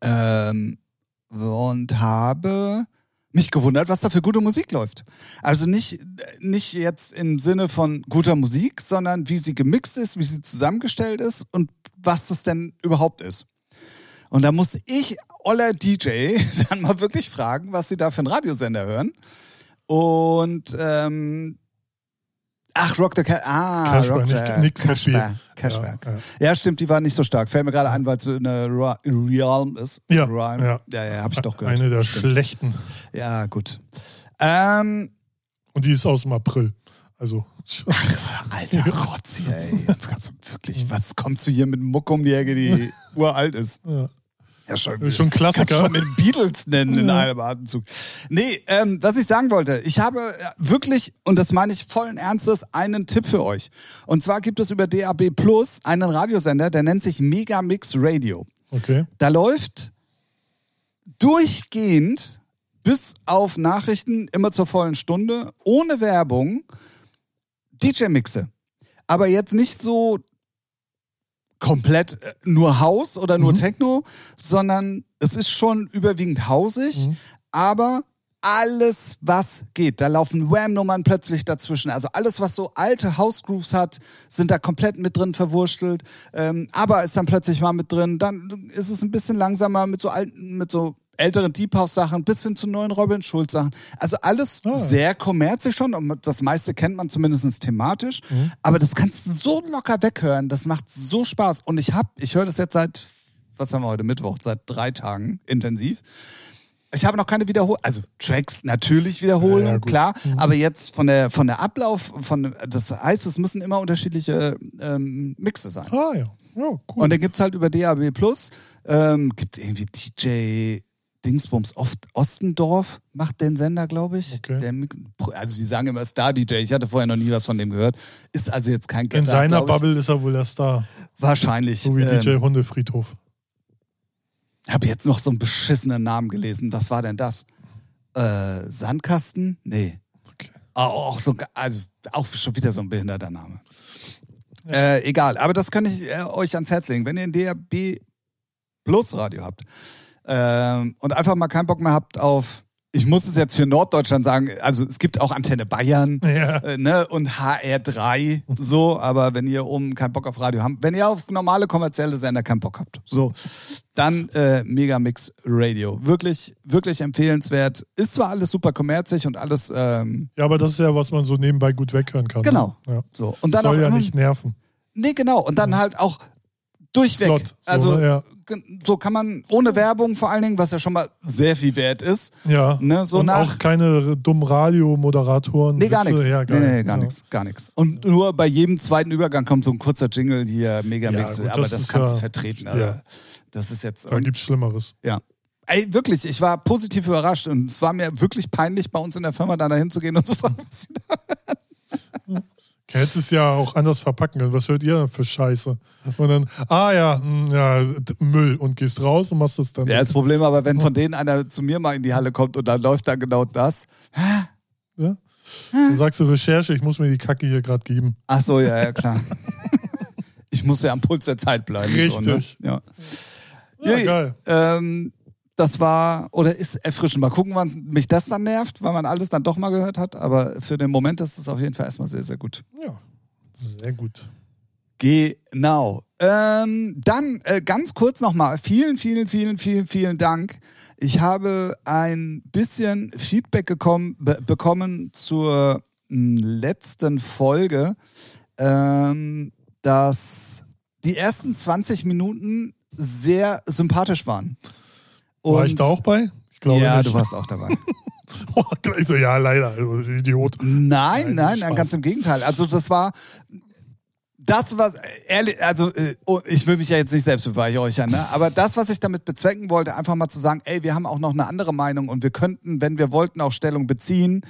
ähm, und habe mich gewundert, was da für gute Musik läuft. Also nicht, nicht jetzt im Sinne von guter Musik, sondern wie sie gemixt ist, wie sie zusammengestellt ist und was das denn überhaupt ist. Und da muss ich, Oller DJ, dann mal wirklich fragen, was sie da für einen Radiosender hören. Und ähm, ach, Rock the Cat. Ah, Cashback, Rock the nicht-. Cashback. Cashback. Ja, ja. Ja, stimmt, die war nicht so stark. Fällt mir gerade ein, weil es so eine Realm ist. Ja, Realm. ja. ja, ja habe ich doch gehört. Eine der Stimmt. schlechten. Ja, gut. Ähm, Und die ist aus dem April. Also. alter Rotz hier, ey. Wirklich, was kommst du hier mit Muck um die Ecke, die uralt ist? Ja. Ja, schon. Schon ein Kannst Klassiker. schon mit Beatles nennen in einem Atemzug. Nee, ähm, was ich sagen wollte, ich habe äh, wirklich, und das meine ich vollen Ernstes, einen Tipp für euch. Und zwar gibt es über DAB Plus einen Radiosender, der nennt sich Megamix Radio. Okay. Da läuft durchgehend bis auf Nachrichten immer zur vollen Stunde, ohne Werbung, DJ-Mixe. Aber jetzt nicht so komplett äh, nur Haus oder nur Mhm. Techno, sondern es ist schon überwiegend hausig, Mhm. aber alles, was geht. Da laufen Wham-Nummern plötzlich dazwischen. Also alles, was so alte House-Grooves hat, sind da komplett mit drin verwurstelt. Ähm, aber ist dann plötzlich mal mit drin. Dann ist es ein bisschen langsamer mit so alten, mit so älteren Deep House-Sachen bis hin zu neuen Robin Schulz-Sachen. Also alles Ah. sehr kommerzisch schon. Und das meiste kennt man zumindest thematisch. Mhm. Aber das kannst du so locker weghören. Das macht so Spaß. Und ich hab, ich höre das jetzt seit, was haben wir heute Mittwoch, seit drei Tagen intensiv. Ich habe noch keine Wiederholung, also Tracks natürlich Wiederholung, Ja, klar, Mhm. aber jetzt von der von der Ablauf, von das heißt, es müssen immer unterschiedliche ähm, Mixe sein. Ah ja. Ja, cool. Und dann gibt's halt über DAB Plus, ähm, gibt irgendwie DJ Dingsbums oft Ostendorf macht den Sender, glaube ich. Okay. Der, also die sagen immer Star DJ, ich hatte vorher noch nie was von dem gehört. Ist also jetzt kein In Götter, seiner. Bubble ist er wohl der Star. Wahrscheinlich. So wie ähm, DJ Hundefriedhof. habe jetzt noch so einen beschissenen Namen gelesen. Was war denn das? Äh, Sandkasten? Nee. Okay. Ah, Auch so, also auch schon wieder so ein behinderter Name. Äh, egal, aber das kann ich äh, euch ans Herz legen. Wenn ihr ein DAB Plus Radio habt ähm, und einfach mal keinen Bock mehr habt auf, ich muss es jetzt für Norddeutschland sagen, also es gibt auch Antenne Bayern Ja. äh, ne, und HR3 so, aber wenn ihr oben keinen Bock auf Radio habt, wenn ihr auf normale kommerzielle Sender keinen Bock habt, so, dann äh, Megamix Radio. Wirklich, wirklich empfehlenswert. Ist zwar alles super kommerzig und alles ähm, ja, aber das ist ja, was man so nebenbei gut weghören kann. Genau. Ne? Ja. so. Und dann Soll auch ja nicht nerven. Nee, genau. Und dann halt auch durchweg. Flott. So, also ne? ja. So kann man ohne Werbung vor allen Dingen, was ja schon mal sehr viel wert ist. Ja. Ne, so und nach- auch keine dummen Radiomoderatoren. Nee, gar nichts. Ja, nee, nee, gar ja. nichts, gar nichts. Und nur bei jedem zweiten Übergang kommt so ein kurzer Jingle hier, Megamix, Ja, gut, aber das das, kannst du vertreten. Also. ja. Das ist jetzt. Da gibt's Schlimmeres. ja. Ey, wirklich, ich war positiv überrascht und es war mir wirklich peinlich, bei uns in der Firma da dahin zu gehen und zu fragen, was sie da. Hättest es ja auch anders verpacken können. Was hört ihr denn für Scheiße? Und dann, ah ja, hm, ja, Müll und gehst raus und machst das dann. Ja, das Problem aber, wenn von denen einer zu mir mal in die Halle kommt und dann läuft da genau das. Ja? Dann sagst du Recherche, ich muss mir die Kacke hier gerade geben. Ach so, ja, ja, klar. ich muss ja am Puls der Zeit bleiben. Richtig. So, ne? ja. Ja, Ja, geil. Ähm, das war, oder ist erfrischend. Mal gucken, wann mich das dann nervt, weil man alles dann doch mal gehört hat. Aber für den Moment ist es auf jeden Fall erstmal sehr, sehr gut. Ja, sehr gut. Genau. Ähm, dann äh, ganz kurz nochmal. Vielen, vielen, vielen, vielen, vielen Dank. Ich habe ein bisschen Feedback gekommen, be bekommen zur m, letzten Folge, ähm, dass die ersten 20 Minuten sehr sympathisch waren. War ich Und- da auch bei? Ich glaube ja, nicht. du warst auch dabei. Gleich so, ja, leider. Idiot. Nein, Nein, nein, ganz im Gegenteil. Also das war das, was ehrlich, also äh, oh, ich will mich ja jetzt nicht selbst beweihräuchern, ne? aber das, was ich damit bezwecken wollte, einfach mal zu sagen, ey, wir haben auch noch eine andere Meinung und wir könnten, wenn wir wollten, auch Stellung beziehen.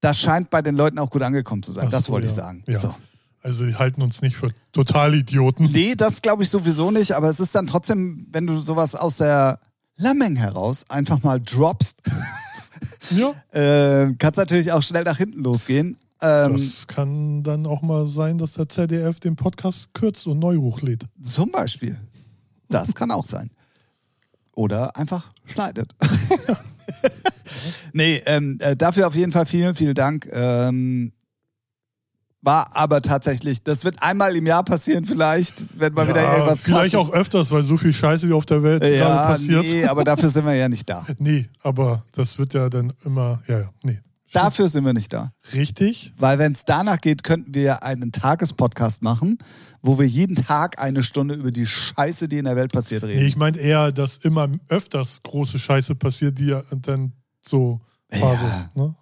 Das scheint bei den Leuten auch gut angekommen zu sein. Ach das so, wollte ich ja. sagen. Ja. So. Also, die halten uns nicht für Totalidioten. Nee, das glaube ich sowieso nicht, aber es ist dann trotzdem, wenn du sowas aus der Lammeng heraus einfach mal droppst, Ja. äh, kann es natürlich auch schnell nach hinten losgehen. Ähm, Das kann dann auch mal sein, dass der ZDF den Podcast kürzt und neu hochlädt. Zum Beispiel. Das kann auch sein. Oder einfach schneidet. nee, ähm, äh, dafür auf jeden Fall vielen, vielen Dank. Ähm, war aber tatsächlich, das wird einmal im Jahr passieren vielleicht, wenn mal wieder Ja, irgendwas vielleicht krasses. auch öfters, weil so viel Scheiße wie auf der Welt gerade ja, passiert. nee, aber dafür sind wir ja nicht da. Nee, aber das wird ja dann immer, ja, ja, nee. Dafür sind wir nicht da. Richtig? Weil wenn es danach geht, könnten wir einen Tagespodcast machen, wo wir jeden Tag eine Stunde über die Scheiße, die in der Welt passiert, reden. Nee, ich meine eher, dass immer öfters große Scheiße passiert, die ja dann so Basis. Ne?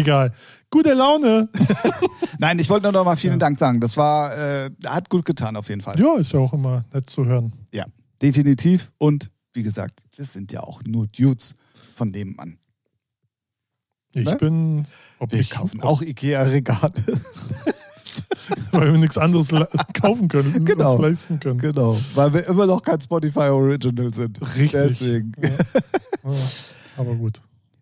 Egal. Gute Laune. Nein, ich wollte nur noch mal vielen Dank sagen. Das war, äh, hat gut getan auf jeden Fall. Ja, ist ja auch immer nett zu hören. Ja, definitiv. Und wie gesagt, wir sind ja auch nur Dudes von nebenan. Ich Ne? bin, Wir ich, kaufen auch Ikea-Regale. weil wir nichts anderes kaufen können, Genau. uns leisten können. genau. Weil wir immer noch kein Spotify Original sind. Richtig. Deswegen. Ja. Ja, aber gut.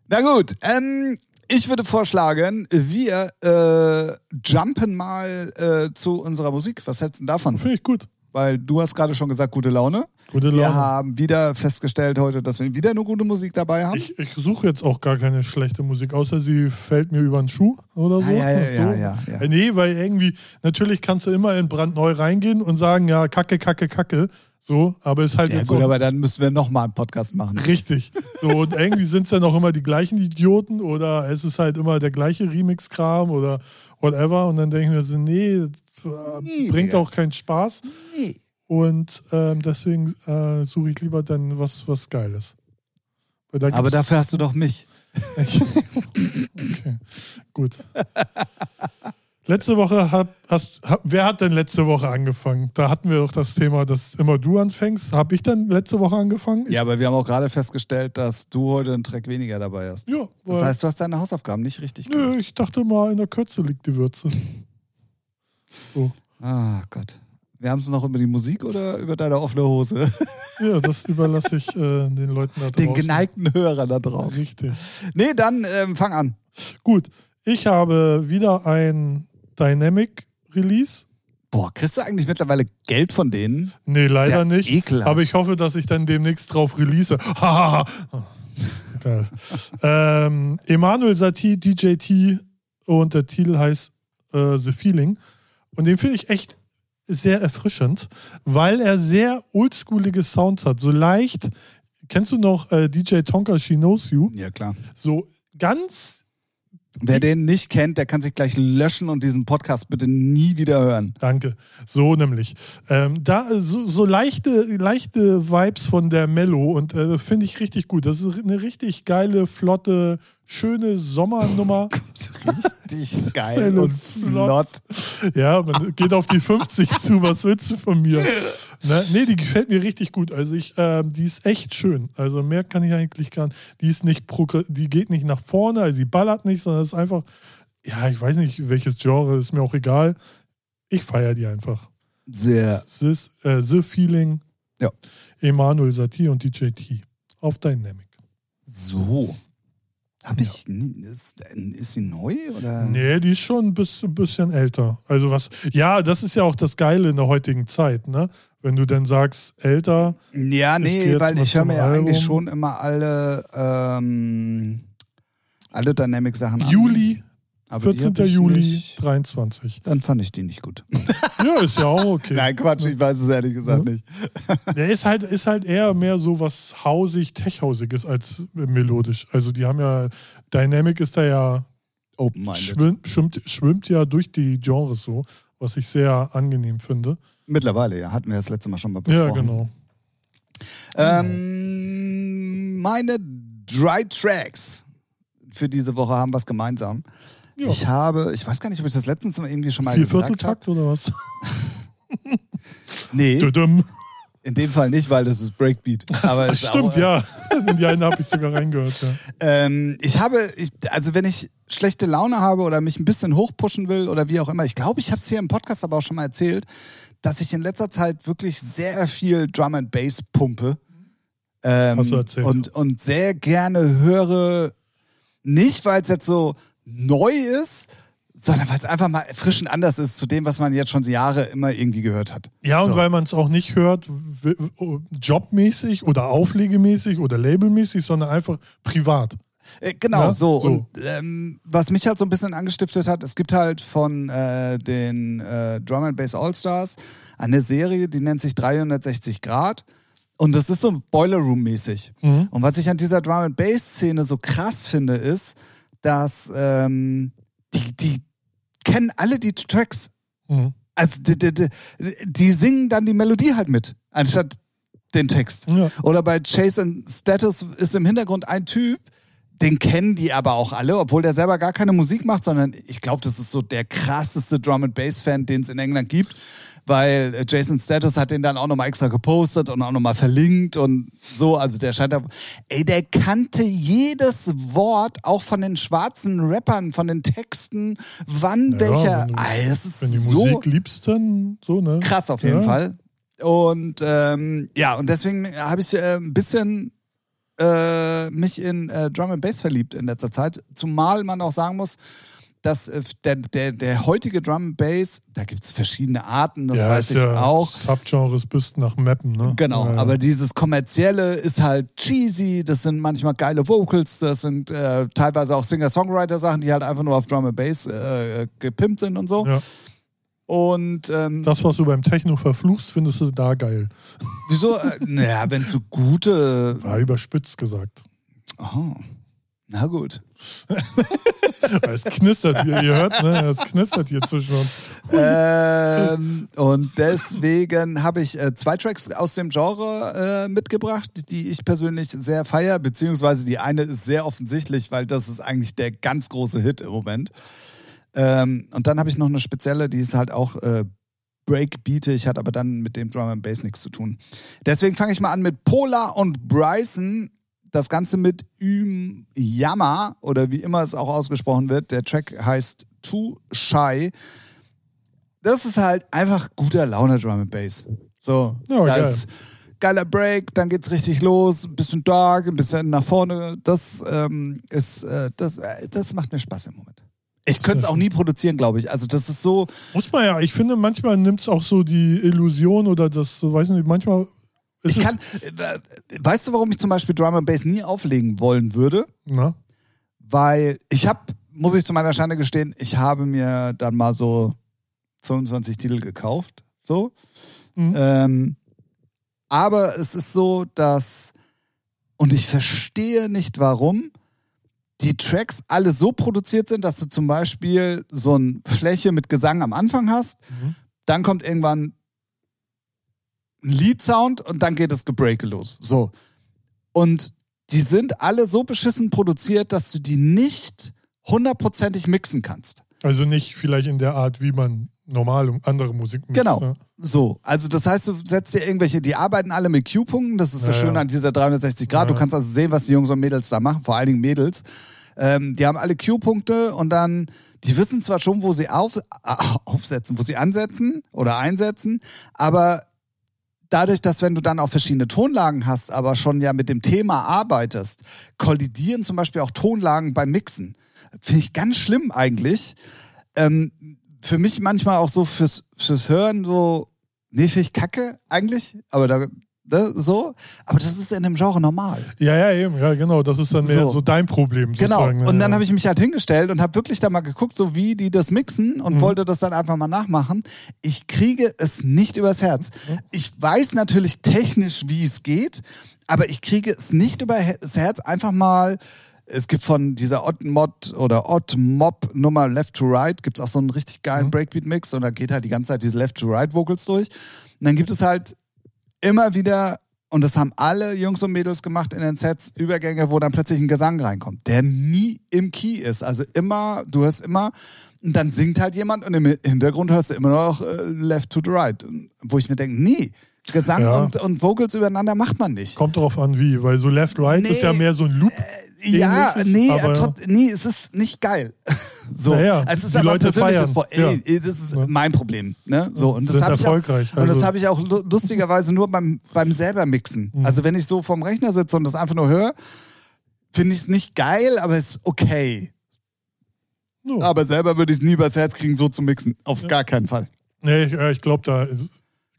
Na gut, ähm, ich würde vorschlagen, wir äh, jumpen mal äh, zu unserer Musik. Was hältst du denn davon? Finde ich gut. weil du hast gerade schon gesagt, gute Laune. Gute Wir Laune. haben wieder festgestellt heute, dass wir wieder eine gute Musik dabei haben. Ich, ich suche jetzt auch gar keine schlechte Musik, außer sie fällt mir über den Schuh oder so. Ja, ja, ja, so. ja, ja, ja. Äh, Nee, weil irgendwie, natürlich kannst du immer in brandneu reingehen und sagen, ja, Kacke, Kacke, Kacke. So, aber ist halt ja jetzt gut, auch aber dann müssen wir nochmal einen Podcast machen. richtig. So, und irgendwie sind es dann auch immer die gleichen Idioten oder es ist halt immer der gleiche Remix-Kram oder whatever. Und dann denken wir so, nee, Nee, bringt Digga. auch keinen Spaß. Und ähm, deswegen äh, suche ich lieber dann was, was Geiles. Da Aber dafür hast du doch mich. okay, gut. Letzte Woche hab, hast, hab, wer hat denn letzte Woche angefangen? Da hatten wir doch das Thema, dass immer du anfängst. Habe ich dann letzte Woche angefangen? Ja, aber wir haben auch gerade festgestellt, dass du heute einen Track weniger dabei hast. Ja, Das heißt, du hast deine Hausaufgaben nicht richtig gemacht. nö, ich dachte mal, in der Kürze liegt die Würze. So. Ah Gott. Wir haben es noch über die Musik oder über deine offene Hose? Ja, das überlasse ich äh, den Leuten da draußen. Den geneigten Hörer da drauf. Richtig. Nee, dann ähm, fang an. Gut, ich habe wieder ein Dynamic Release. Boah, kriegst du eigentlich mittlerweile Geld von denen? Nee, leider Sehr nicht. ekelhaft. Aber ich hoffe, dass ich dann demnächst drauf release. Hahaha. Geil. ähm, Emanuel Satie, DJT und der Titel heißt äh, The Feeling. Und den finde ich echt sehr erfrischend, weil er sehr oldschoolige Sounds hat. So leicht, kennst du noch äh, DJ Tonka She Knows You? Ja, klar. So ganz Wer den nicht kennt, der kann sich gleich löschen und diesen Podcast bitte nie wieder hören. Danke. So nämlich. Ähm, da so, so leichte, leichte Vibes von der Mello und äh, das finde ich richtig gut. Das ist eine richtig geile, flotte, schöne Sommernummer. Richtig geil und flott. Ja, man geht auf die 50 zu. Was willst du von mir? Ne? Nee, die gefällt mir richtig gut. Also ich, ähm, die ist echt schön. Also mehr kann ich eigentlich gar nicht. Die ist nicht die geht nicht nach vorne, also sie ballert nicht, sondern es ist einfach, ja, ich weiß nicht, welches Genre, ist mir auch egal. Ich feiere die einfach. Sehr. The, äh, The Feeling, Ja. Emanuel Satie und DJ T auf Dynamic. So. Hab ich. Ist, ist sie neu oder? Nee, die ist schon ein bisschen, bisschen älter. Also was, ja, das ist ja auch das Geile in der heutigen Zeit, ne? Wenn du dann sagst, älter, Ja, nee, weil ich höre mir ja eigentlich schon immer alle, ähm, alle Dynamic-Sachen an. Juli, Aber die 14. hab ich Juli Nicht, 23. dann fand ich die nicht gut. Ja, ist ja auch okay. Nein, Quatsch, ich weiß es ehrlich gesagt Ja. nicht. Der ist halt, ist halt eher mehr so was hausig, techhausiges als melodisch. Also die haben ja, Dynamic ist da ja, Open-minded. schwimmt, schwimmt, schwimmt ja durch die Genres so, was ich sehr angenehm finde. Mittlerweile, ja, hatten wir das letzte Mal schon mal Ja, besprochen. genau. Ähm, meine Dry Tracks für diese Woche haben was gemeinsam. Ja. Ich habe, ich weiß gar nicht, ob ich das letztens mal irgendwie schon mal Vier gesagt habe. Vierteltakt oder was? Nee, Düdüm. in dem Fall nicht, weil das ist Breakbeat. Aber ist stimmt, auch, äh, ja. In die eine habe ich sogar reingehört, ja. Ähm, ich habe, ich, also wenn ich schlechte Laune habe oder mich ein bisschen hochpushen will oder wie auch immer, ich glaube, ich habe es hier im Podcast aber auch schon mal erzählt, dass ich in letzter Zeit wirklich sehr viel Drum and Bass pumpe. Ähm, Hast du erzählt. Und, und sehr gerne höre, nicht weil es jetzt so neu ist, sondern weil es einfach mal frisch und anders ist zu dem, was man jetzt schon Jahre immer irgendwie gehört hat. Ja, und So. weil man es auch nicht hört, jobmäßig oder auflegemäßig oder labelmäßig, sondern einfach privat. Äh, genau, Ja, so. so. Und ähm, was mich halt so ein bisschen angestiftet hat, es gibt halt von äh, den äh, Drum and Bass All-Stars eine Serie, die nennt sich 360 Grad. Und das ist so Boiler Room-mäßig. Mhm. Und was ich an dieser Drum and Bass-Szene so krass finde, ist, dass ähm, die, die kennen alle die Tracks. Mhm. Also die, die, die, singen dann die Melodie halt mit, anstatt den Text. Ja. Oder bei Chase and Status ist im Hintergrund ein Typ, den kennen die aber auch alle, obwohl der selber gar keine Musik macht, sondern ich glaube, das ist so der krasseste Drum and Bass Fan, den es in England gibt, weil äh, Jason Status hat den dann auch nochmal extra gepostet und auch nochmal verlinkt und so, also der scheint da, ey, der kannte jedes Wort, auch von den schwarzen Rappern, von den Texten, wann Ja, welcher, wenn du- ey, ist Wenn die so Musik liebst, dann so, ne? krass auf jeden Ja. Fall. Und ähm, ja, und deswegen habe ich äh, ein bisschen äh, mich in äh, Drum and Bass verliebt in letzter Zeit. Zumal man auch sagen muss, dass äh, der, der, der heutige Drum and Bass, da gibt es verschiedene Arten, das ja, weiß ich ja auch. Subgenres bis nach Mappen, ne? Genau, ja, ja. aber dieses kommerzielle ist halt cheesy, das sind manchmal geile Vocals, das sind äh, teilweise auch Singer-Songwriter-Sachen, die halt einfach nur auf Drum and Bass äh, gepimpt sind und so. Und ähm, Das, was du beim Techno verfluchst, findest du da geil. wieso? Äh, naja, wenn so gute. War überspitzt gesagt. Oh, na gut. Es knistert hier, ihr hört, ne? Es knistert hier zwischen uns. ähm, und deswegen habe ich äh, zwei Tracks aus dem Genre äh, mitgebracht, die ich persönlich sehr feiere, beziehungsweise die eine ist sehr offensichtlich, weil das ist eigentlich der ganz große Hit im Moment. Ähm, und dann habe ich noch eine spezielle, die ist halt auch äh, Breakbeatig, hat aber dann mit dem Drum and Bass nichts zu tun. Deswegen fange ich mal an mit Pola und Bryson. Das Ganze mit Üm Yama oder wie immer es auch ausgesprochen wird. Der Track heißt Too Shy. Das ist halt einfach guter Laune Drum and Bass. So, Ja, da geil. ist geiler Break, dann geht's richtig los, ein bisschen dark, ein bisschen nach vorne. Das ähm, ist, äh, das, äh, das macht mir Spaß im Moment. Ich könnte es auch nie produzieren, glaube ich. Also das ist so, Muss man ja, ich finde, manchmal nimmt es auch so die Illusion oder das, weiß nicht, manchmal ist ich kann, äh, weißt du, warum ich zum Beispiel Drum and Bass nie auflegen wollen würde? na, Weil ich habe, muss ich zu meiner Schande gestehen, ich habe mir dann mal so 25 Titel gekauft. So. Mhm. Ähm, aber es ist so, dass, und ich verstehe nicht warum, die Tracks alle so produziert sind, dass du zum Beispiel so eine Fläche mit Gesang am Anfang hast, Mhm. dann kommt irgendwann ein Lead-Sound und dann geht das Gebreake los. So. Und die sind alle so beschissen produziert, dass du die nicht hundertprozentig mixen kannst. also nicht vielleicht in der Art, wie man normal andere Musik macht. Genau. Ne? So, also das heißt, du setzt dir irgendwelche, die arbeiten alle mit Q-Punkten, das ist das Ja, Schöne ja. an dieser 360 Grad, du Ja. kannst also sehen, was die Jungs und Mädels da machen, vor allen Dingen Mädels. Ähm, die haben alle Q-Punkte und dann, die wissen zwar schon, wo sie auf, aufsetzen, wo sie ansetzen oder einsetzen, aber dadurch, dass wenn du dann auch verschiedene Tonlagen hast, aber schon ja mit dem Thema arbeitest, kollidieren zum Beispiel auch Tonlagen beim Mixen. Finde ich ganz schlimm eigentlich. Ähm, für mich manchmal auch so fürs, fürs Hören so, nee, finde ich kacke eigentlich, aber da, ne, so. Aber das ist in dem Genre normal. Ja, ja, eben, ja, genau. Das ist dann mehr So. so, dein Problem. Genau. Sozusagen, ne? Und dann habe ich mich halt hingestellt und habe wirklich da mal geguckt, so wie die das mixen und Mhm. wollte das dann einfach mal nachmachen. Ich kriege es nicht übers Herz. Mhm. Ich weiß natürlich technisch, wie es geht, aber ich kriege es nicht übers Herz, einfach mal. Es gibt von dieser Odd Mod oder Odd Mob Nummer Left to Right gibt es auch so einen richtig geilen Mhm. Breakbeat-Mix und da geht halt die ganze Zeit diese Left to Right Vocals durch. Und dann gibt es halt immer wieder, und das haben alle Jungs und Mädels gemacht in den Sets, Übergänge, wo dann plötzlich ein Gesang reinkommt, der nie im Key ist. Also immer, du hörst immer, und dann singt halt jemand und im Hintergrund hörst du immer noch äh, Left to the Right. Wo ich mir denke, nee, Gesang Ja. und, und Vocals übereinander macht man nicht. Kommt drauf an, wie, weil so Left, Right Nee. ist ja mehr so ein Loop. Ja, nee, aber- trot, nee, es ist nicht geil. so, Naja, es ist die aber Leute persönliches feiern, Pro- ja. Ey, das ist Ja. mein Problem. Ne? So, und das habe ich auch, erfolgreich, und das also- habe ich auch lu- lustigerweise nur beim, beim selber mixen. Mhm. Also wenn ich so vorm Rechner sitze und das einfach nur höre, finde ich es nicht geil, aber es ist okay. So. Aber selber würde ich es nie übers Herz kriegen, so zu mixen. Auf Ja. gar keinen Fall. Nee, ich, ja, ich glaube, da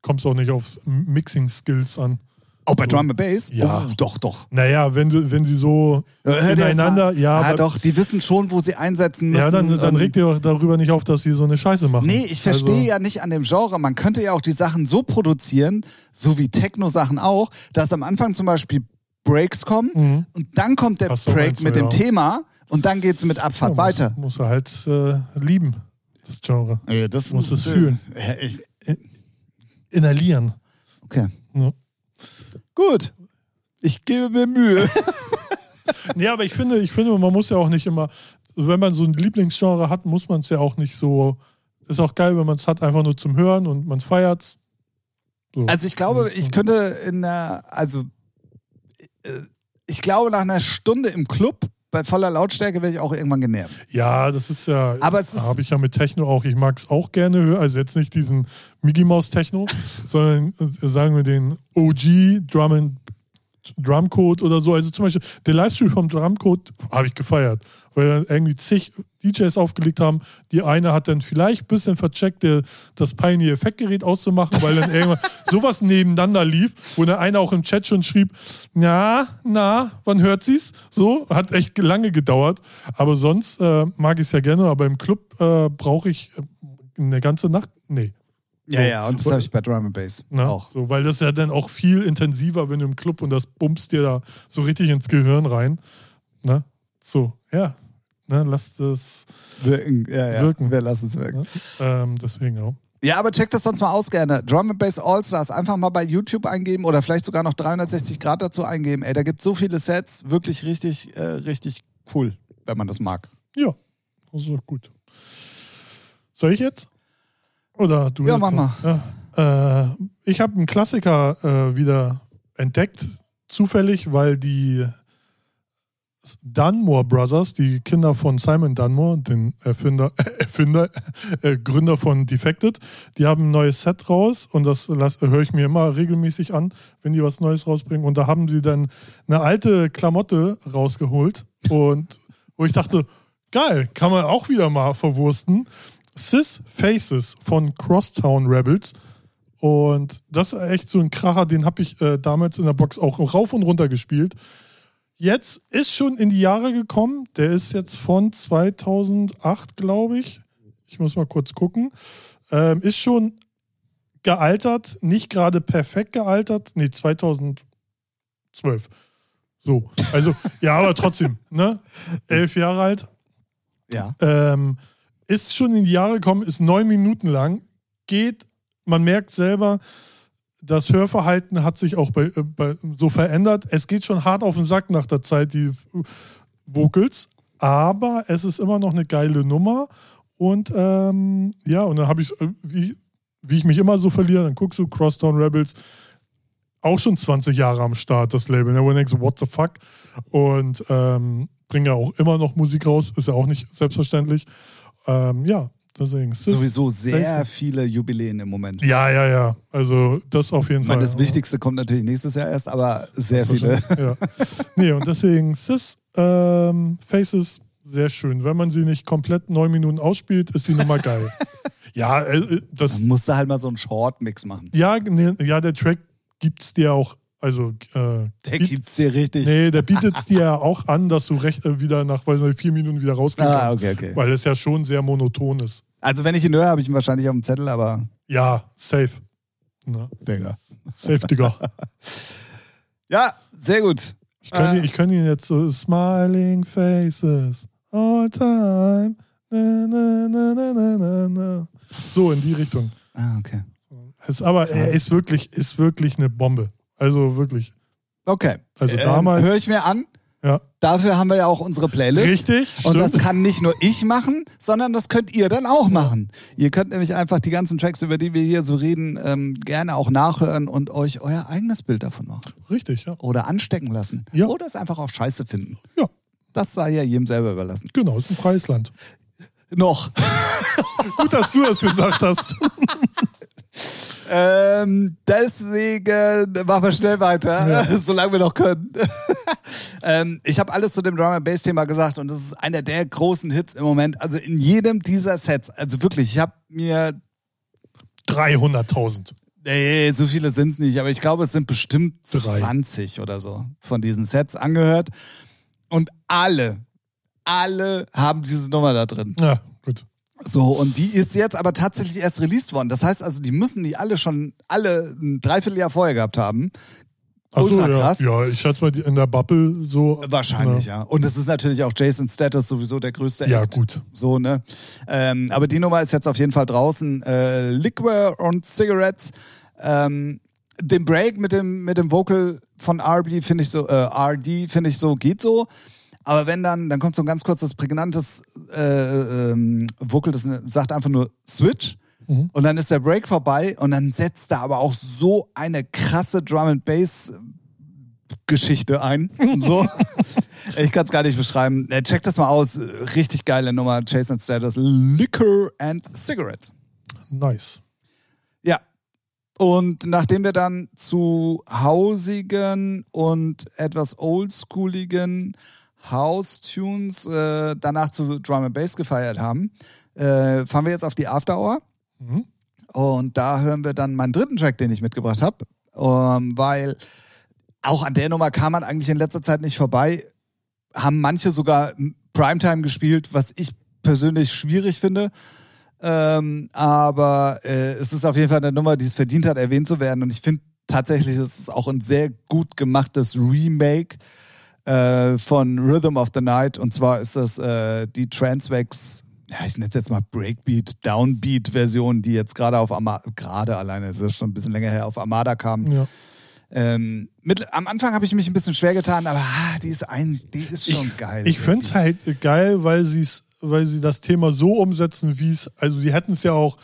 kommt es auch nicht aufs Mixing-Skills an. Auch bei Drum and Bass? Ja. Oh, doch, doch. Naja, wenn, du, wenn sie so ineinander, mal- ja, aber, doch, die wissen schon, wo sie einsetzen müssen. ja, dann, dann und- regt ihr auch darüber nicht auf, dass sie so eine Scheiße machen. Nee, ich verstehe Also, ja nicht an dem Genre. Man könnte ja auch die Sachen so produzieren, so wie Techno-Sachen auch, dass am Anfang zum Beispiel Breaks kommen Mhm. und dann kommt der so, Break meinst du, mit dem ja. Thema und dann geht's mit Abfahrt ja, weiter. Muss, muss er halt äh, lieben, das Genre. Ja, das Muss es fühlen. Ja, ich, Inhalieren. okay. Ja. Gut. Ich gebe mir Mühe. Nee, aber ich finde, ich finde, man muss ja auch nicht immer, wenn man so ein Lieblingsgenre hat, muss man es ja auch nicht so. Ist auch geil, wenn man es hat, einfach nur zum Hören und man feiert's. So. Also ich glaube, ich könnte in der, also äh, ich glaube nach einer Stunde im Club bei voller Lautstärke wäre ich auch irgendwann genervt. Ja, das ist ja. Aber es habe ich ja mit Techno auch. Ich mag es auch gerne hören. Also jetzt nicht diesen Mickey Mouse Techno, sondern äh, sagen wir den OG Drum and Drumcode oder so. Also zum Beispiel der Livestream vom Drumcode habe ich gefeiert, weil dann irgendwie zig DJs aufgelegt haben. Die eine hat dann vielleicht ein bisschen vercheckt, der, das Pioneer Effektgerät auszumachen, weil dann irgendwann sowas nebeneinander lief, wo der eine auch im Chat schon schrieb, na, na, wann hört sie's? So, hat echt lange gedauert. Aber sonst äh, mag ich es ja gerne, aber im Club äh, brauche ich äh, eine ganze Nacht, nee, Ja, So. ja, und das habe ich bei Drum and Bass Ne? auch. So, weil das ja dann auch viel intensiver, wenn du im Club und das bummst dir da so richtig ins Gehirn rein. Ne? So, ja. Ne, lass das. Wirken, ja, ja. Wirken. Wir lassen es wirken. Ne? Ähm, deswegen auch. Ja, aber check das sonst mal aus gerne. Drum and Bass All-Stars einfach mal bei YouTube eingeben oder vielleicht sogar noch 360 Grad dazu eingeben. Ey, da gibt so viele Sets, wirklich richtig, äh, richtig cool, wenn man das mag. Ja, das ist doch gut. Soll ich jetzt? Oder du? Ja, mach noch? Ja. Äh, ich habe einen Klassiker äh, wieder entdeckt, zufällig, weil die Dunmore Brothers, die Kinder von Simon Dunmore, den Erfinder, Erfinder äh, Gründer von Defected, die haben ein neues Set raus und das höre ich mir immer regelmäßig an, wenn die was Neues rausbringen. Und da haben sie dann eine alte Klamotte rausgeholt und wo ich dachte, geil, kann man auch wieder mal verwursten. Sis Faces von Crosstown Rebels. Und das ist echt so ein Kracher, den habe ich äh, damals in der Box auch rauf und runter gespielt. Jetzt ist schon in die Jahre gekommen. Der ist jetzt von 2008, glaube ich. Ich muss mal kurz gucken. Ähm, ist schon gealtert, nicht gerade perfekt gealtert. Nee, 2012. So, also, ja, aber trotzdem, ne? Elf Jahre alt. Ja. Ähm, ist schon in die Jahre gekommen, ist neun Minuten lang, geht, man merkt selber, das Hörverhalten hat sich auch bei, äh, bei, so verändert. Es geht schon hart auf den Sack nach der Zeit, die Vocals, aber es ist immer noch eine geile Nummer. Und ähm, ja, und dann habe ich, äh, wie, wie ich mich immer so verliere, dann guckst du Crosstown Rebels, auch schon 20 Jahre am Start, das Label. Ne? Du denkst, what the fuck? Und ähm, bringen ja auch immer noch Musik raus, ist ja auch nicht selbstverständlich. Ähm, ja, deswegen. Sowieso sehr Faces. viele Jubiläen im Moment. Ja, ja, ja. Also das auf jeden Ich meine, Fall. das Wichtigste kommt natürlich nächstes Jahr erst, aber sehr viele. Ja. Nee, und deswegen Sis ähm, Faces sehr schön. Wenn man sie nicht komplett neun Minuten ausspielt, ist die Nummer geil. ja, äh, das, Dann musst du halt mal so einen Short-Mix machen. ja, nee, ja, der Track gibt's dir auch, also äh, Der biet- gibt's dir richtig. Nee, der bietet es dir ja auch an, dass du recht äh, wieder nach weiß nicht, vier Minuten wieder rausgehen Ah, kannst. okay, okay. Weil es ja schon sehr monoton ist. Also wenn ich ihn höre, habe ich ihn wahrscheinlich auf dem Zettel, aber Ja, safe. Na, Digga. safe, Digga. Ja, sehr gut. Ich kann, Äh. ihn, ich kann ihn jetzt so Smiling Faces all time. Na, na, na, na, na, na. So in die Richtung. Ah, okay. Ist aber er ist wirklich, ist wirklich eine Bombe. Also wirklich. Okay. Also Ähm, damals- Höre ich mir an. Ja. Dafür haben wir ja auch unsere Playlist. Richtig, Und das stimmt. kann nicht nur ich machen, sondern das könnt ihr dann auch machen. Ihr könnt nämlich einfach die ganzen Tracks, über die wir hier so reden, ähm, gerne auch nachhören und euch euer eigenes Bild davon machen. Richtig, ja. Oder anstecken lassen. Ja. Oder es einfach auch scheiße finden. Ja, Das sei ja jedem selber überlassen. genau, ist ein freies Land. Noch. Gut, dass du das gesagt hast. Ähm, deswegen machen wir schnell weiter, solange wir noch können. ähm, ich habe alles zu dem Drum and Bass Thema gesagt und das ist einer der großen Hits im Moment. Also in jedem dieser Sets, also wirklich, ich habe mir 300.000. Nee, so viele sind es nicht, aber ich glaube, es sind bestimmt Drei. 20 oder so von diesen Sets angehört. Und alle, alle haben diese Nummer da drin. Ja. So, und die ist jetzt aber tatsächlich erst released worden. Das heißt also, die müssen die alle schon, alle ein Dreivierteljahr vorher gehabt haben. Ultra ja, krass. ja, ich schätze mal die in der Bubble so. Wahrscheinlich, ja. ja. Und es ist natürlich auch Jason Status sowieso der größte Ja, Act. gut. So, ne? Ähm, aber die Nummer ist jetzt auf jeden Fall draußen. Äh, Liquor und Cigarettes. Ähm, den Break mit dem, mit dem Vocal von RB finde ich so, äh, RD finde ich so, geht so. Aber wenn dann, dann kommt so ein ganz kurzes, prägnantes äh, ähm, Vocal, das sagt einfach nur Switch. Mhm. Und dann ist der Break vorbei und dann setzt da aber auch so eine krasse Drum and Bass Geschichte ein. So. ich kann es gar nicht beschreiben. Äh, Check das mal aus. Richtig geile Nummer. Jason Status. Liquor and Cigarettes. Nice. Ja. Und nachdem wir dann zu hausigen und etwas oldschooligen House-Tunes äh, danach zu Drum and Bass gefeiert haben, äh, fahren wir jetzt auf die After Hour. Mhm. Und da hören wir dann meinen dritten Track, den ich mitgebracht habe, ähm, weil auch an der Nummer kam man eigentlich in letzter Zeit nicht vorbei. Haben manche sogar Primetime gespielt, was ich persönlich schwierig finde. Ähm, aber äh, es ist auf jeden Fall eine Nummer, die es verdient hat, erwähnt zu werden. Und ich finde tatsächlich, es ist auch ein sehr gut gemachtes Remake äh, von Rhythm of the Night. Und zwar ist das äh, die Transvex, ja, ich nenne es jetzt mal Breakbeat, Downbeat-Version, die jetzt gerade auf Armada, gerade alleine, das ist schon ein bisschen länger her, auf Armada kam. Ja. Ähm, mit, am Anfang habe ich mich ein bisschen schwer getan, aber ah, die ist ein, die ist schon geil. Ich finde es halt geil, weil sie weil sie das Thema so umsetzen, wie es, also sie hätten es ja auch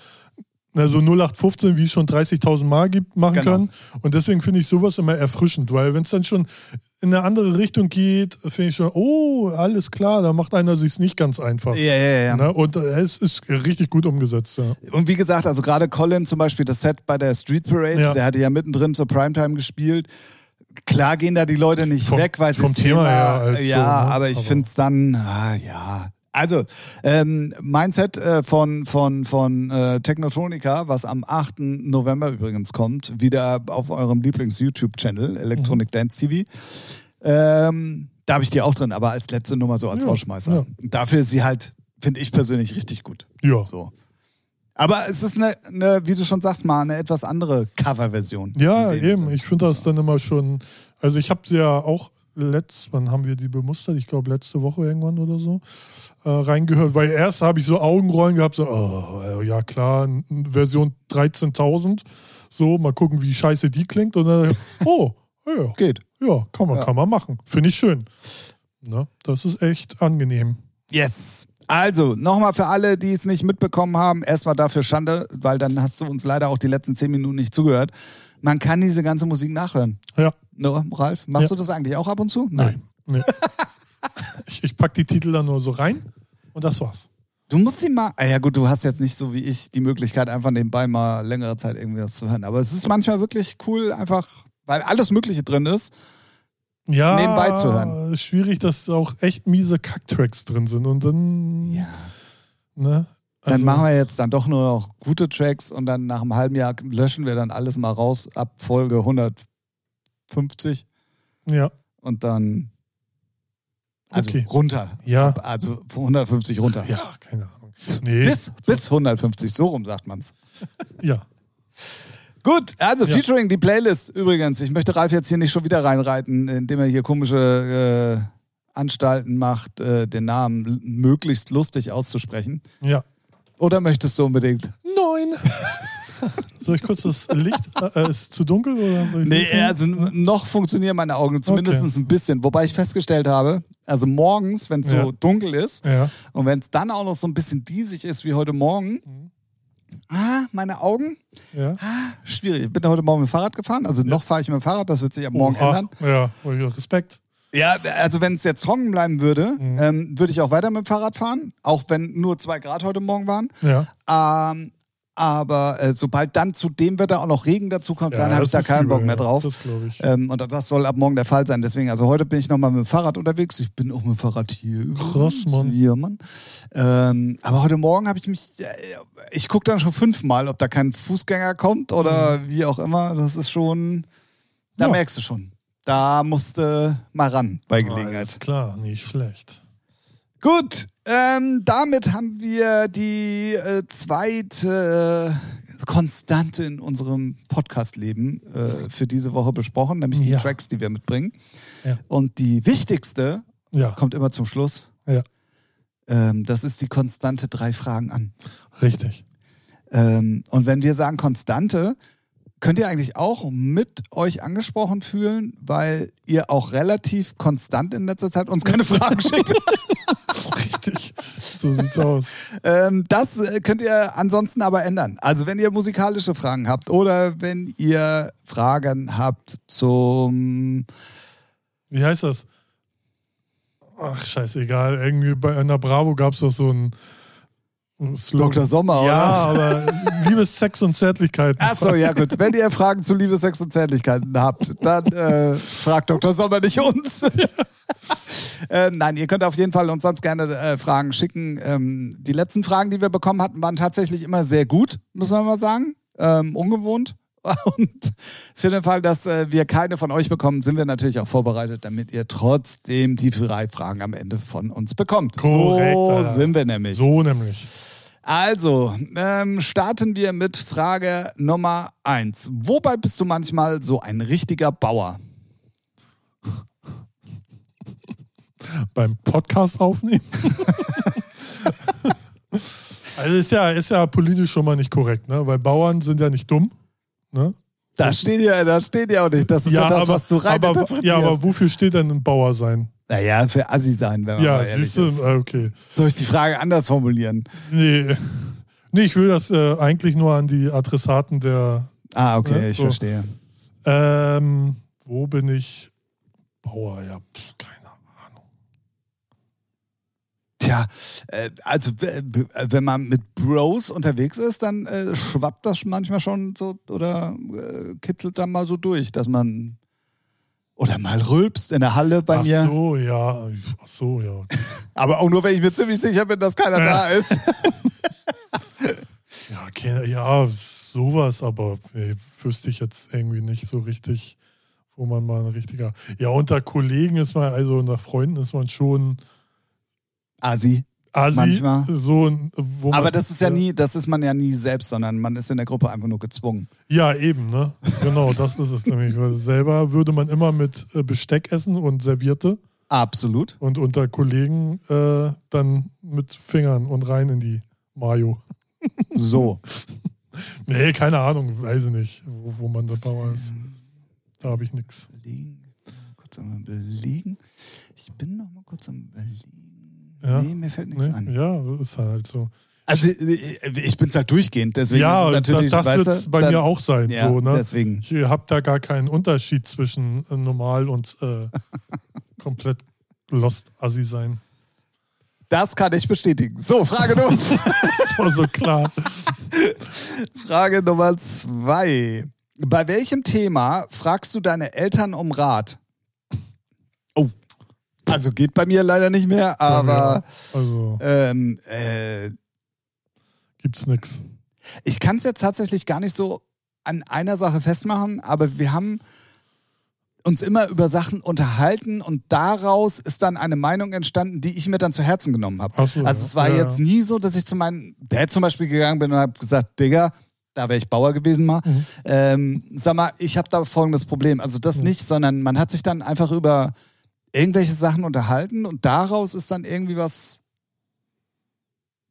na, so 0815, wie es schon 30.000 Mal gibt, machen Genau. können. Und deswegen finde ich sowas immer erfrischend, weil wenn es dann schon in eine andere Richtung geht, finde ich schon, oh, alles klar, da macht einer sich nicht ganz einfach. ja, ja, ja. Ne? Und äh, es ist richtig gut umgesetzt, ja. Und wie gesagt, also gerade Colin zum Beispiel, das Set bei der Street Parade, Ja. der hatte ja mittendrin zur Primetime gespielt. Klar gehen da die Leute nicht Vom- weg, weil sie vom Thema her halt so, ja, ne? aber ich finde es dann, ah, ja. Also, ähm, mein Set äh, von, von, von äh, Technotronica, was am 8. November übrigens kommt, wieder auf eurem Lieblings-YouTube-Channel, Electronic Mhm. Dance TV. Ähm, da habe ich die auch drin, aber als letzte Nummer so als Ja, Rausschmeißer. ja. Dafür ist sie halt, finde ich persönlich richtig gut. Ja. So. Aber es ist eine, eine, wie du schon sagst, mal eine etwas andere Coverversion. Ja, eben. Ich finde das dann immer schon. Also ich habe sie ja auch letzt, wann haben wir die bemustert? Ich glaube letzte Woche irgendwann oder so äh, reingehört. Weil erst habe ich so Augenrollen gehabt, so, oh, ja klar, Version 13.000. So, mal gucken, wie scheiße die klingt. Und dann, oh, ja, Geht. ja, kann man, Ja. kann man machen. Finde ich schön. Ne? Das ist echt angenehm. Yes. Also, nochmal für alle, die es nicht mitbekommen haben, erstmal dafür Schande, weil dann hast du uns leider auch die letzten zehn Minuten nicht zugehört. Man kann diese ganze Musik nachhören. Ja, No, Ralf, machst Ja. du das eigentlich auch ab und zu? nein. Nee. ich ich packe die Titel dann nur so rein und das war's. Du musst sie mal. Ah ja, gut, du hast jetzt nicht so wie ich die Möglichkeit, einfach nebenbei mal längere Zeit irgendwie was zu hören. Aber es ist manchmal wirklich cool, einfach, weil alles Mögliche drin ist. ja, nebenbei zu hören. ist schwierig, dass auch echt miese Kacktracks drin sind. Und dann, Ja. ne? Dann Also, machen wir jetzt dann doch nur noch gute Tracks und dann nach einem halben Jahr löschen wir dann alles mal raus ab Folge 150 Ja, und dann also Okay. runter. Ja. Also von 150 runter. ja, keine Ahnung. Nee, Bis, bis 150, so rum sagt man's. ja. Gut, also Ja. featuring die Playlist übrigens. Ich möchte Ralf jetzt hier nicht schon wieder reinreiten, indem er hier komische äh, Anstalten macht, äh, den Namen möglichst lustig auszusprechen. Ja. Oder möchtest du unbedingt? Neun. Soll ich kurz das Licht? Äh, ist zu dunkel? Oder soll ich Nee, machen? also noch funktionieren meine Augen zumindest Okay. ein bisschen. Wobei ich festgestellt habe, also morgens, wenn es so Ja. dunkel ist Ja. und wenn es dann auch noch so ein bisschen diesig ist wie heute Morgen, Mhm. ah, meine Augen, ja. ah, schwierig. Ich bin heute Morgen mit dem Fahrrad gefahren, also noch fahre ich mit dem Fahrrad, das wird sich ab morgen Oha. ändern. Ja, Respekt. Ja, also wenn es jetzt trocken bleiben würde, Mhm. ähm, würde ich auch weiter mit dem Fahrrad fahren, auch wenn nur zwei Grad heute Morgen waren. Ja. Ähm, aber äh, sobald dann zu dem Wetter auch noch Regen dazu kommt, ja dann habe ich da keinen übel, Bock mehr drauf. Das ich. Ähm, und das soll ab morgen der Fall sein. Deswegen, also heute bin ich nochmal mit dem Fahrrad unterwegs. Ich bin auch mit dem Fahrrad hier. Krass, Mann. Ja, Mann. Ähm, aber heute Morgen habe ich mich, äh, ich gucke dann schon fünfmal, ob da kein Fußgänger kommt oder wie auch immer. Das ist schon, da Ja. merkst du schon. Da musste mal ran bei Gelegenheit. Alles klar, nicht schlecht. Gut, ähm, damit haben wir die äh, zweite äh, Konstante in unserem Podcast-Leben äh, für diese Woche besprochen, nämlich die Ja. Tracks, die wir mitbringen. Ja. Und die wichtigste Ja, kommt immer zum Schluss. Ja. Ähm, das ist die Konstante drei Fragen an. richtig. Ähm, und wenn wir sagen Konstante, könnt ihr eigentlich auch mit euch angesprochen fühlen, weil ihr auch relativ konstant in letzter Zeit uns keine Fragen schickt. Richtig. So sieht's aus. Ähm, das äh, könnt ihr ansonsten aber ändern. Also wenn ihr musikalische Fragen habt oder wenn ihr Fragen habt zum... Wie heißt das? Ach, scheißegal. Irgendwie bei einer Bravo gab es doch so ein, Slogan. Dr. Sommer, Ja, oder? aber Liebe, Sex und Zärtlichkeit. Achso, ja gut. Wenn ihr Fragen zu Liebe, Sex und Zärtlichkeiten habt, dann äh, fragt Dr. Sommer nicht uns. äh, nein, ihr könnt auf jeden Fall uns sonst gerne äh, Fragen schicken. Ähm, die letzten Fragen, die wir bekommen hatten, waren tatsächlich immer sehr gut, muss man mal sagen. Ähm, ungewohnt. Und für den Fall, dass äh, wir keine von euch bekommen, sind wir natürlich auch vorbereitet, damit ihr trotzdem die drei Fragen am Ende von uns bekommt. Korrekt, so sind wir nämlich. So nämlich. Also, ähm, starten wir mit Frage Nummer eins. Wobei bist du manchmal so ein richtiger Bauer? Beim Podcast aufnehmen. also ist ja, ist ja politisch schon mal nicht korrekt, ne? Weil Bauern sind ja nicht dumm. Ne? Da steht ja, da steht ja auch nicht. Das ist ja, das, was du rein aber, ja, aber wofür steht denn ein Bauer sein? Naja, für Assi sein, wenn man Ja, mal ehrlich siehst du, ist. Ah, okay. Soll ich die Frage anders formulieren? Nee. Nee, ich will das äh, eigentlich nur an die Adressaten der. Ah, okay, Ja, ich so. verstehe. Ähm, wo bin ich? Bauer, ja, pff, keine Ahnung. Tja, äh, also wenn man mit Bros unterwegs ist, dann äh, schwappt das manchmal schon so oder äh, kitzelt dann mal so durch, dass man oder mal rülpst in der Halle bei Ach mir. so, ja. Ach so, ja. Aber auch nur, wenn ich mir ziemlich sicher bin, dass keiner da ist. Ja, ja, sowas, aber nee, wüsste ich jetzt irgendwie nicht so richtig, wo man mal ein richtiger. Ja, unter Kollegen ist man, also unter Freunden ist man schon Asi. Assi, Manchmal. so, Aber das ist ja nie, das ist man ja nie selbst, sondern man ist in der Gruppe einfach nur gezwungen. Ja, eben, ne? Genau, das ist es nämlich. Weil selber würde man immer mit äh, Besteck essen und Servierte Absolut. und unter Kollegen äh, dann mit Fingern und rein in die Mayo. So. Nee, keine Ahnung, weiß ich nicht, wo, wo man das Bauer ist. Da habe ich nichts. Kurz am Belegen. Ich bin noch mal kurz am Belegen. Ja. Nee, mir fällt nichts Nee? an. Ja, ist halt so. Also ich ich bin's halt durchgehend, deswegen ja, ist es natürlich, das, das wird es bei dann- mir auch sein. Ja, so, ne? deswegen. Ich habe da gar keinen Unterschied zwischen äh, normal und äh, komplett lost Assi sein. Das kann ich bestätigen. So, Frage Nummer, Das war so klar. Frage Nummer zwei. Bei welchem Thema fragst du deine Eltern um Rat? Also geht bei mir leider nicht mehr, aber Also ähm, äh, gibt's nichts. ich kann es jetzt tatsächlich gar nicht so an einer Sache festmachen, aber wir haben uns immer über Sachen unterhalten und daraus ist dann eine Meinung entstanden, die ich mir dann zu Herzen genommen habe. So, Also ja. es war Ja, jetzt ja. nie so, dass ich zu meinem Dad zum Beispiel gegangen bin und habe gesagt, Digga, da wäre ich Bauer gewesen mal. Mhm. Ähm, sag mal, ich habe da folgendes Problem. Also das Mhm. nicht, sondern man hat sich dann einfach über irgendwelche Sachen unterhalten und daraus ist dann irgendwie was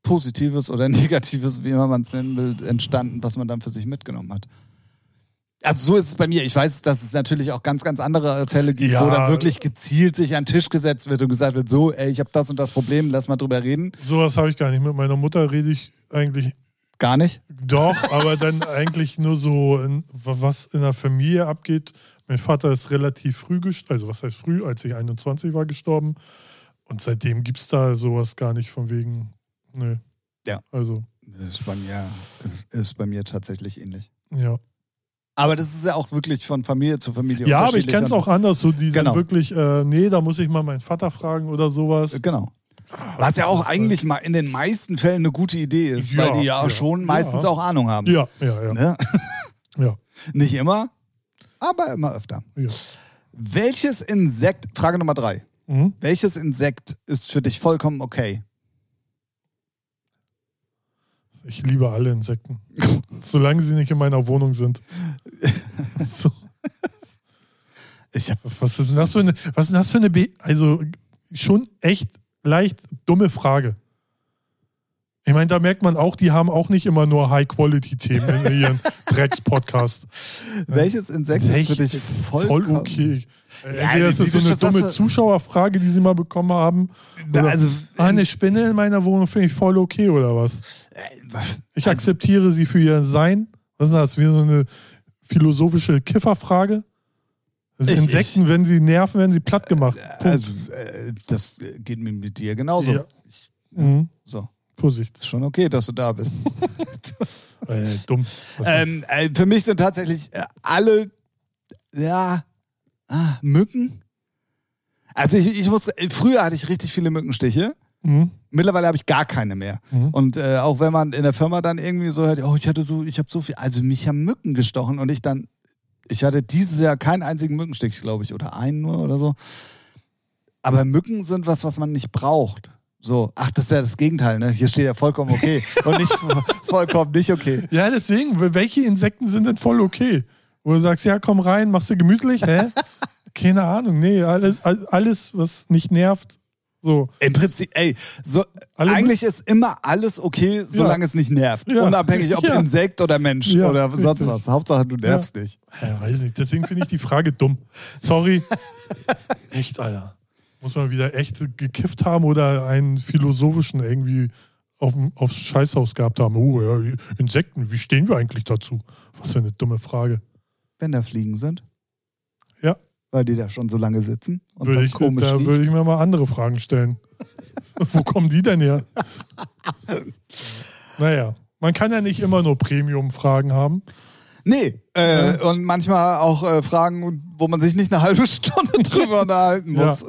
Positives oder Negatives, wie immer man es nennen will, entstanden, was man dann für sich mitgenommen hat. Also so ist es bei mir. Ich weiß, dass es natürlich auch ganz, ganz andere Fälle gibt, Ja. wo dann wirklich gezielt sich an den Tisch gesetzt wird und gesagt wird, so, ey, ich habe das und das Problem, lass mal drüber reden. Sowas habe ich gar nicht. Mit meiner Mutter rede ich eigentlich Gar nicht. doch, aber dann eigentlich nur so, in, was in der Familie abgeht. Mein Vater ist relativ früh gestorben, also was heißt früh, als ich 21 war, gestorben. Und seitdem gibt es da sowas gar nicht von wegen, nö. Ja. Also, Das ist bei mir, ist, ist bei mir tatsächlich ähnlich. ja. Aber das ist ja auch wirklich von Familie zu Familie Ja, aber ich kenne es auch anders, so die Genau. sind wirklich, äh, nee, da muss ich mal meinen Vater fragen oder sowas. Genau. Was ja auch eigentlich mal in den meisten Fällen eine gute Idee ist, Ja, weil die ja, ja, schon meistens ja. auch Ahnung haben. Ja, ja, ja. Ne? ja, Nicht immer, aber immer öfter. ja. Welches Insekt, Frage Nummer drei. Mhm. Welches Insekt ist für dich vollkommen okay? Ich liebe alle Insekten. Solange sie nicht in meiner Wohnung sind. So, Ich hab, was ist denn das für eine, was ist das für eine, Be also schon echt leicht dumme Frage. Ich meine, da merkt man auch, die haben auch nicht immer nur High-Quality-Themen in ihren Drecks-Podcast. welches Insekt ist für dich voll vollkommen okay. Ja, Entweder ist das so eine dumme Zuschauerfrage, die sie mal bekommen haben. Oder, also, ah, eine Spinne in meiner Wohnung finde ich voll okay, oder was? Ich Also- akzeptiere sie für ihr Sein. Was ist das? Wie so eine philosophische Kifferfrage? Also Ich- Insekten, wenn sie nerven, werden sie platt gemacht. Punkt. Also, äh, das geht mir mit dir genauso. Ja. Ich, Mhm. so. Vorsicht. Ist schon okay, dass du da bist. Äh, dumm. Ähm, äh, für mich sind tatsächlich äh, alle, ja, ah, Mücken. Also ich, ich muss, früher hatte ich richtig viele Mückenstiche. Mhm. Mittlerweile habe ich gar keine mehr. Mhm. Und äh, auch wenn man in der Firma dann irgendwie so hört, oh, ich hatte so, ich habe so viel, also mich haben Mücken gestochen und ich dann, ich hatte dieses Jahr keinen einzigen Mückenstich, glaube ich, oder einen nur oder so. Aber Mücken sind was, was man nicht braucht. So, ach, das ist ja das Gegenteil, ne? Hier steht ja vollkommen okay und nicht vollkommen nicht okay. Ja, deswegen, welche Insekten sind denn voll okay? Wo du sagst, ja, komm rein, machst du gemütlich, hä? Keine Ahnung, nee, alles, alles, was nicht nervt, so. Im Prinzip, ey, so, Alle eigentlich ist immer alles okay, solange es nicht nervt. Ja. Unabhängig ob Ja. Insekt oder Mensch Ja, oder sonst richtig. was. Hauptsache du nervst nicht. Ja, weiß nicht, deswegen finde ich die Frage dumm. Sorry. Echt, Alter. Muss man wieder echt gekifft haben oder einen philosophischen irgendwie auf, aufs Scheißhaus gehabt haben. Oh, ja, Insekten, wie stehen wir eigentlich dazu? Was für eine dumme Frage. Wenn da Fliegen sind. Ja. Weil die da schon so lange sitzen und Würde das ich, komisch da riecht. würde ich mir mal andere Fragen stellen. Wo kommen die denn her? naja, man kann ja nicht immer nur Premium-Fragen haben. Nee, äh, und manchmal auch äh, Fragen, wo man sich nicht eine halbe Stunde drüber unterhalten Ja. muss.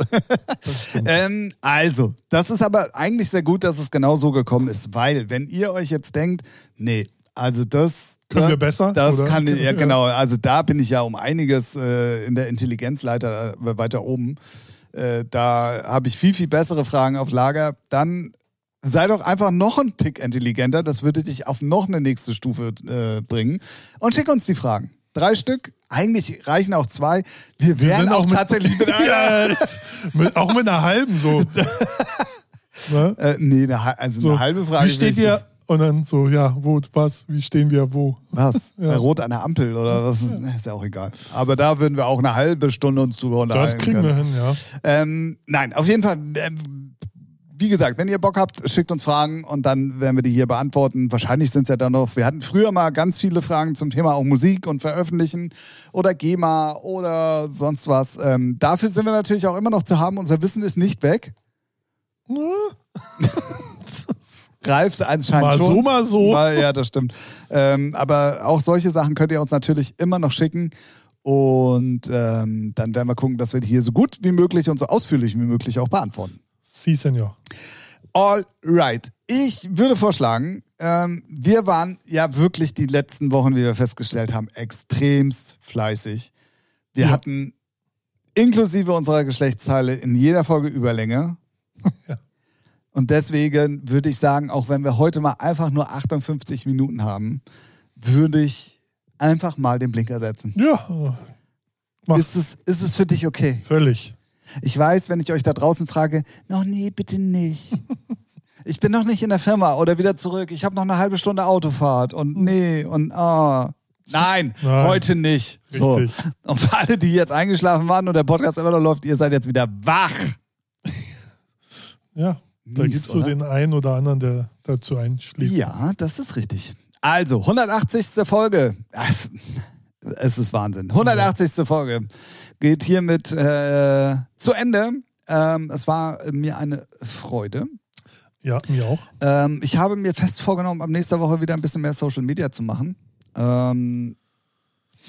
ähm, also, das ist aber eigentlich sehr gut, dass es genau so gekommen ist, weil wenn ihr euch jetzt denkt, nee, also das Können wir besser, Das oder? kann ja Ja. genau, also da bin ich ja um einiges äh, in der Intelligenzleiter äh, weiter oben. Äh, da habe ich viel, viel bessere Fragen auf Lager. Dann sei doch einfach noch ein Tick intelligenter. Das würde dich auf noch eine nächste Stufe äh, bringen. Und schick uns die Fragen. Drei Stück. Eigentlich reichen auch zwei. Wir wären auch, mit- tatsächlich mit einer. ja, mit, auch mit einer halben so. ne? Äh, nee, eine, also so. eine halbe Frage. Wie steht ihr? Und dann so, ja, wo, was, wie stehen wir, wo? Was? Ja. Rot an der Ampel oder was? Ist, ja auch egal. Aber da würden wir auch eine halbe Stunde uns drüber unterhalten. Das kriegen können. wir hin, ja. Ähm, nein, auf jeden Fall. Ähm, wie gesagt, wenn ihr Bock habt, schickt uns Fragen und dann werden wir die hier beantworten. Wahrscheinlich sind es ja dann noch. Wir hatten früher mal ganz viele Fragen zum Thema auch Musik und Veröffentlichen oder GEMA oder sonst was. Ähm, dafür sind wir natürlich auch immer noch zu haben. Unser Wissen ist nicht weg. Greifst anscheinend Mal schon. so, mal so. Mal, ja, das stimmt. Ähm, aber auch solche Sachen könnt ihr uns natürlich immer noch schicken. Und ähm, dann werden wir gucken, dass wir die hier so gut wie möglich und so ausführlich wie möglich auch beantworten. Sie, Senor. All right. Ich würde vorschlagen, ähm, wir waren ja wirklich die letzten Wochen, wie wir festgestellt haben, extremst fleißig. Wir Ja. hatten inklusive unserer Geschlechtsteile in jeder Folge Überlänge. Ja. Und deswegen würde ich sagen, auch wenn wir heute mal einfach nur 58 Minuten haben, würde ich einfach mal den Blinker setzen. Ja, Mach. Ist es, ist es für dich okay? völlig. Ich weiß, wenn ich euch da draußen frage, no, nee, bitte nicht. Ich bin noch nicht in der Firma oder wieder zurück. Ich habe noch eine halbe Stunde Autofahrt und nee und ah. Nein, Nein. heute nicht. So. Richtig. Und für alle, die jetzt eingeschlafen waren und der Podcast immer noch läuft, ihr seid jetzt wieder wach. Ja, da gibt es so den einen oder anderen, der dazu einschläft. Ja, das ist richtig. Also, 180. Folge. Es- ist Wahnsinn. 180. Folge geht hiermit äh, zu Ende. Ähm, es war mir eine Freude. Ja, mir auch. Ähm, ich habe mir fest vorgenommen, ab nächster Woche wieder ein bisschen mehr Social Media zu machen. Ähm,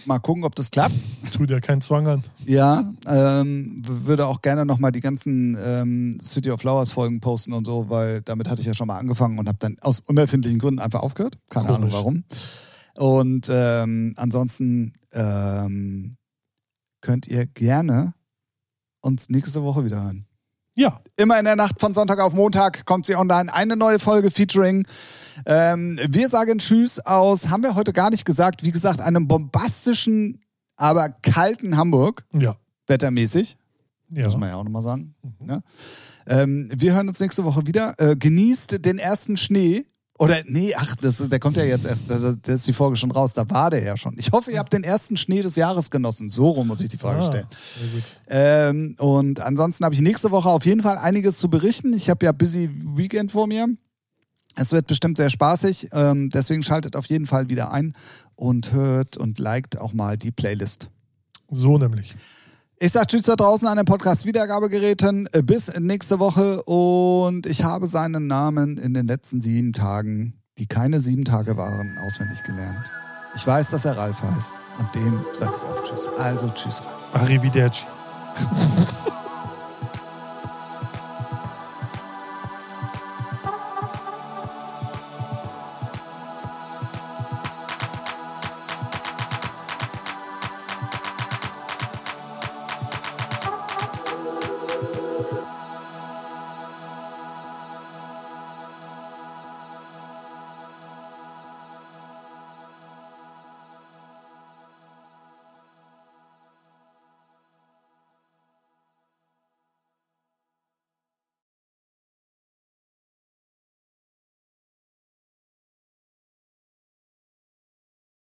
mal gucken, ob das klappt. Tut ja keinen Zwang an. Ja, ähm, würde auch gerne nochmal die ganzen ähm, City of Flowers Folgen posten und so, weil damit hatte ich ja schon mal angefangen und habe dann aus unerfindlichen Gründen einfach aufgehört. Keine Ahnung Komisch. warum. Und ähm, ansonsten ähm, könnt ihr gerne uns nächste Woche wieder hören. Ja, Immer in der Nacht von Sonntag auf Montag kommt sie online. Eine neue Folge featuring. Ähm, wir sagen Tschüss aus, haben wir heute gar nicht gesagt, wie gesagt, einem bombastischen, aber kalten Hamburg, ja, wettermäßig. ja. Muss man ja auch nochmal sagen. Mhm. Ne? Ähm, wir hören uns nächste Woche wieder. Äh, genießt den ersten Schnee. Oder, nee, ach, das, der kommt ja jetzt erst, da, da ist die Folge schon raus, da war der ja schon. Ich hoffe, ihr habt den ersten Schnee des Jahres genossen. So rum muss ich die Frage Ah, stellen. sehr gut. Ähm, und ansonsten habe ich nächste Woche auf jeden Fall einiges zu berichten. Ich habe ja busy Weekend vor mir. Es wird bestimmt sehr spaßig. Ähm, deswegen schaltet auf jeden Fall wieder ein und hört und liked auch mal die Playlist. So nämlich. Ich sage Tschüss da draußen an den Podcast-Wiedergabegeräten. Äh, bis nächste Woche. Und ich habe seinen Namen in den letzten sieben Tagen, die keine sieben Tage waren, auswendig gelernt. Ich weiß, dass er Ralf heißt. Und dem sage ich auch Tschüss. Also Tschüss. Arrivederci.